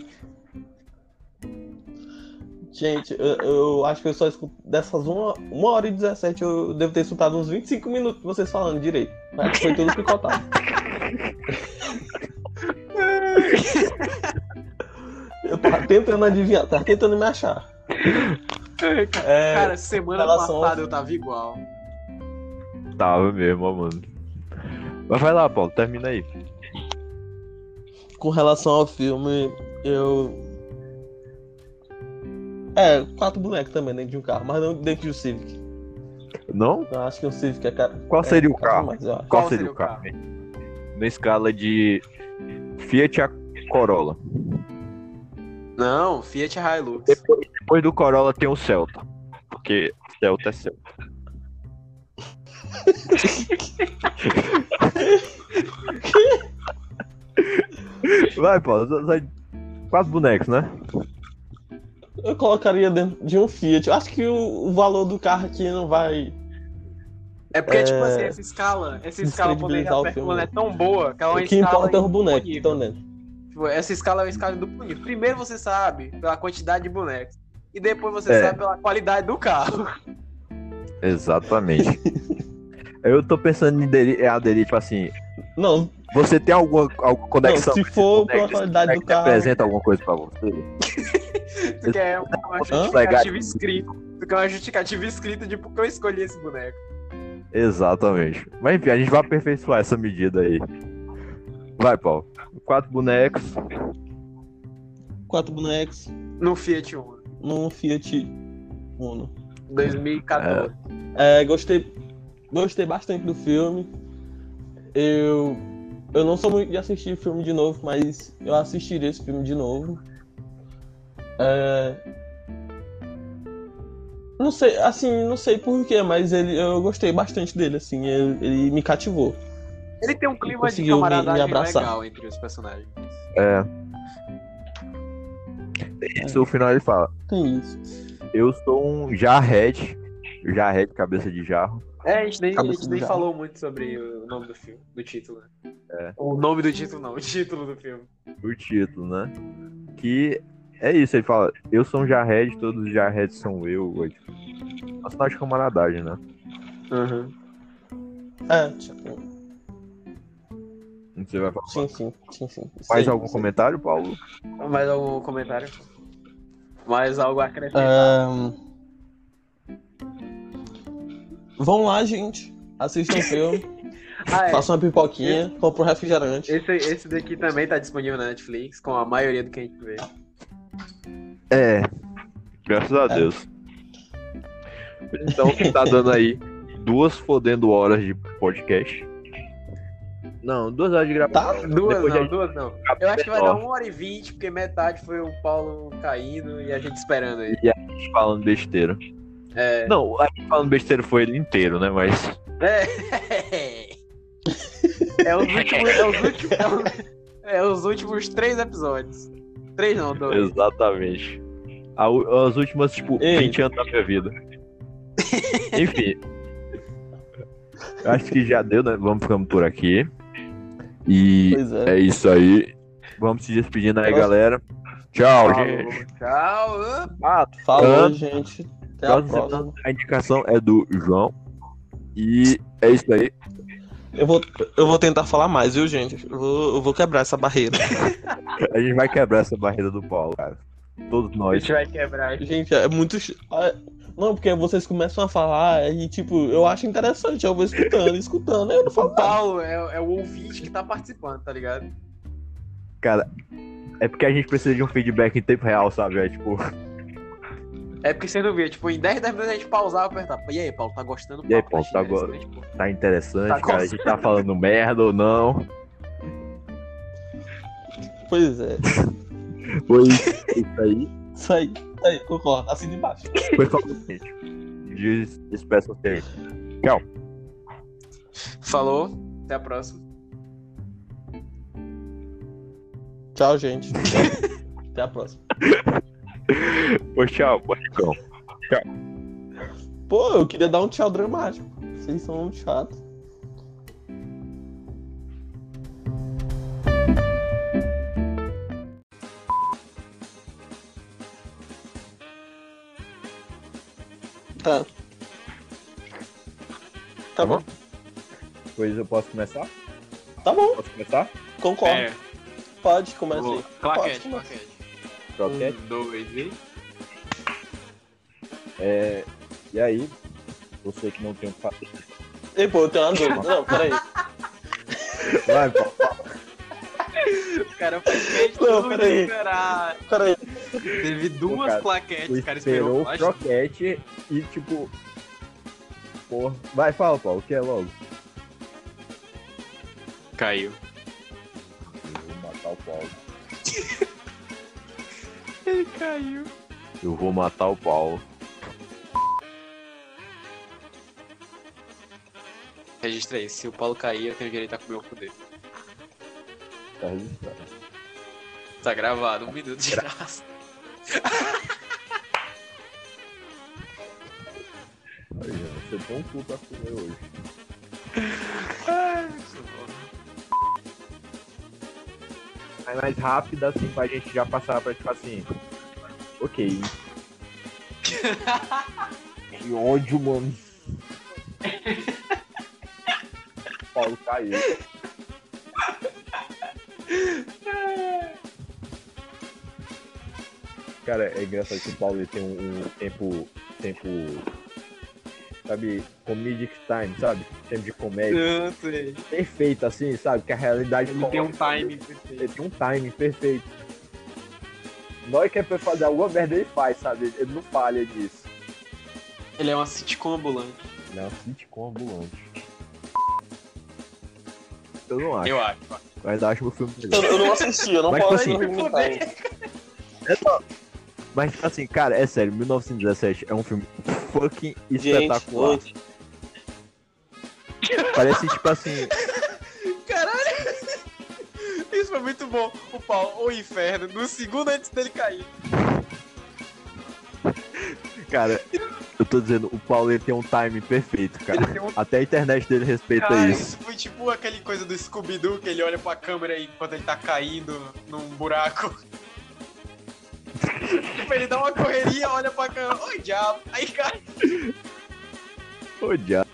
Gente, eu, eu acho que eu só escuto dessas uma, uma hora e 17, eu devo ter escutado uns 25 minutos vocês falando direito. Mas foi tudo picotado. Eu tava tentando adivinhar, tava tentando me achar. É, Cara, semana passada eu tava igual. Tava mesmo, ó, mano. Mas vai lá, Paulo, termina aí. com relação ao filme, eu. É, quatro bonecos também dentro de um carro, mas não dentro de um Civic. Não? Eu acho que um Civic é cara. Qual seria o é caro carro? acho. Qual, Qual seria seria o o carro? Na escala de Fiat a Corolla. Não, Fiat Hilux. Depois do Corolla tem o Celta. Porque Celta é Celta. Vai, Paulo. vai- Quatro bonecos, né? Eu colocaria dentro de um Fiat. Eu acho que o, o valor do carro aqui não vai. É porque, É, tipo assim, essa escala, essa escala descredibilizar o poder filme. é tão boa que ela é uma O que escala importa é os bonecos que estão dentro. Tipo, essa escala é uma escala duplo nível. Primeiro você sabe pela quantidade de bonecos. E depois você É. sabe pela qualidade do carro. Exatamente. Eu tô pensando em aderir, tipo assim, Não, você tem alguma, alguma conexão? não se com for pela bonecos? qualidade do carro. representa alguma coisa pra você? Tu quer uma Hã? justificativa escrita. Tu quer uma justificativa escrita de por que eu escolhi esse boneco. Exatamente. Mas enfim, a gente vai aperfeiçoar essa medida aí. Vai, Paulo. Quatro bonecos. Quatro bonecos No Fiat Uno. num Fiat Uno. 2014. É, gostei, gostei bastante do filme. Eu, eu não sou muito de assistir filme de novo, mas eu assistiria esse filme de novo. É, não sei, assim, não sei porquê, mas ele, eu gostei bastante dele, assim, ele, ele me cativou. Ele tem um clima de conseguiu me- me camaradagem abraçar. legal entre os personagens. É. Isso, no final ele fala. Tem isso. Eu sou um jarred. Jarred, cabeça de jarro. É, a gente nem, a gente nem falou muito sobre o nome do filme, do título, né? É. O nome do título não, o título do filme. O título, né? Que é isso, ele fala, eu sou um jarred, todos os jarreds são eu. Tipo, uma sinal de camaradagem, né? Uhum. É, tipo, Você vai falar. sim, sim, sim, sim. Mais Sei, algum sei. comentário, Paulo? Mais algum comentário? Mais algo a acrescentar? Ahn, Vão lá, gente. Assistam o filme. Ah, é. Façam uma pipoquinha, compra um refrigerante. Esse, esse daqui também tá disponível na Netflix, com a maioria do que a gente vê. É. Graças a É. Deus. Então, tá dando aí duas fodendo horas de podcast. Não, duas horas de gravação. Tá? Duas não, a gente duas não. Eu acho que vai dar uma hora e vinte, porque metade foi o Paulo caindo e a gente esperando ele. falando besteira. É. Não, a gente falando besteira foi ele inteiro, né? Mas. É. É os últimos. É os últimos, é os- é os últimos três episódios. Três não, dois. Exatamente. As últimas, tipo, Ei. 20 anos da minha vida. Enfim. Acho que já deu, né? Vamos ficando por aqui. E é. é isso aí. Vamos se despedindo aí, Nossa. galera. Tchau, Falou, gente. Tchau. Ah, Falou, gente. Até a próxima. A indicação é do João. E é isso aí. Eu vou, eu vou tentar falar mais, viu, gente? Eu vou, eu vou quebrar essa barreira. A gente vai quebrar essa barreira do Paulo, cara. Todos A nós. gente vai quebrar. Gente, é muito. ah, Não, porque vocês começam a falar e, tipo, eu acho interessante. Eu vou escutando, escutando. Eu não falo O. Paulo é, é o ouvinte que tá participando, tá ligado? Cara, é porque a gente precisa de um feedback em tempo real, sabe? É tipo, É porque você não vê, tipo, em 10, 10 minutos a gente pausava e apertava. E aí, Paulo, tá gostando? E aí, Paulo, tá go- interessante, pô. tá interessante, Tá cara. A gente tá falando merda ou não. Pois é. Foi isso aí. Isso aí. Isso aí, concordo. Assim de baixo. Foi falando, gente. Diz, despeça você. Tchau. Falou, até a próxima. Tchau, gente. Até a próxima. Pô, tchau, Bonicão. Pô, eu queria dar um tchau dramático. Vocês são muito chatos. Tá. Tá bom. Pois eu posso começar? Tá bom, Posso começar? concordo. É, Pode, começa aí. claquete, Pode, claquete. Croquete. Um, dois e. É, e aí, você que não tem o que fazer. Ei, pô, eu tenho uma dúvida. Não, peraí. Vai, Paulo. O cara foi feito Não, peraí. esperar. Peraí. Teve duas cara, claquetes, Tu o cara esperou esperou. o croquete e tipo. Porra. Vai, fala, Paulo, o que é logo? Caiu. Caiu. Eu vou matar o Paulo. Registra aí, se o Paulo cair, eu tenho direito a comer o cu dele. Tá registrado. Tá gravado, um minuto de graça. Aí, você tem um cu pra comer hoje. Ai. Mas mais rápido assim pra gente já passar pra tipo assim. Ok. que ódio, mano. Paulo caiu. Cara, é engraçado que o Paulo tem um, um tempo. tempo. Sabe, comedic time, sabe? Tempo de comédia. Perfeito, assim, sabe? Que a realidade Ele tem um timing perfeito. ele tem um timing perfeito. Na hora que é pra fazer alguma merda, ele faz, sabe? Ele- não falha disso. Ele é uma sitcom ambulante. Ele é uma sitcom ambulante. Eu não acho. Eu acho. Mas acho o filme Eu, melhor. eu não assisti, eu não Mas, posso tipo assim, argumentar. isso. Mas, tipo assim, cara, é sério, 1917 é um filme fucking Gente, espetacular. oi. Parece, tipo assim! Foi muito bom. O Paulo, o inferno, no segundo antes dele cair. cara, eu tô dizendo, o Paulo ele tem um timing perfeito, cara. Um- Até a internet dele respeita Cara, isso. isso foi tipo aquele coisa do Scooby-Doo que ele olha pra câmera enquanto ele tá caindo num buraco. tipo, ele dá uma correria, olha pra câmera, oi diabo, aí cai. Ô, diabo.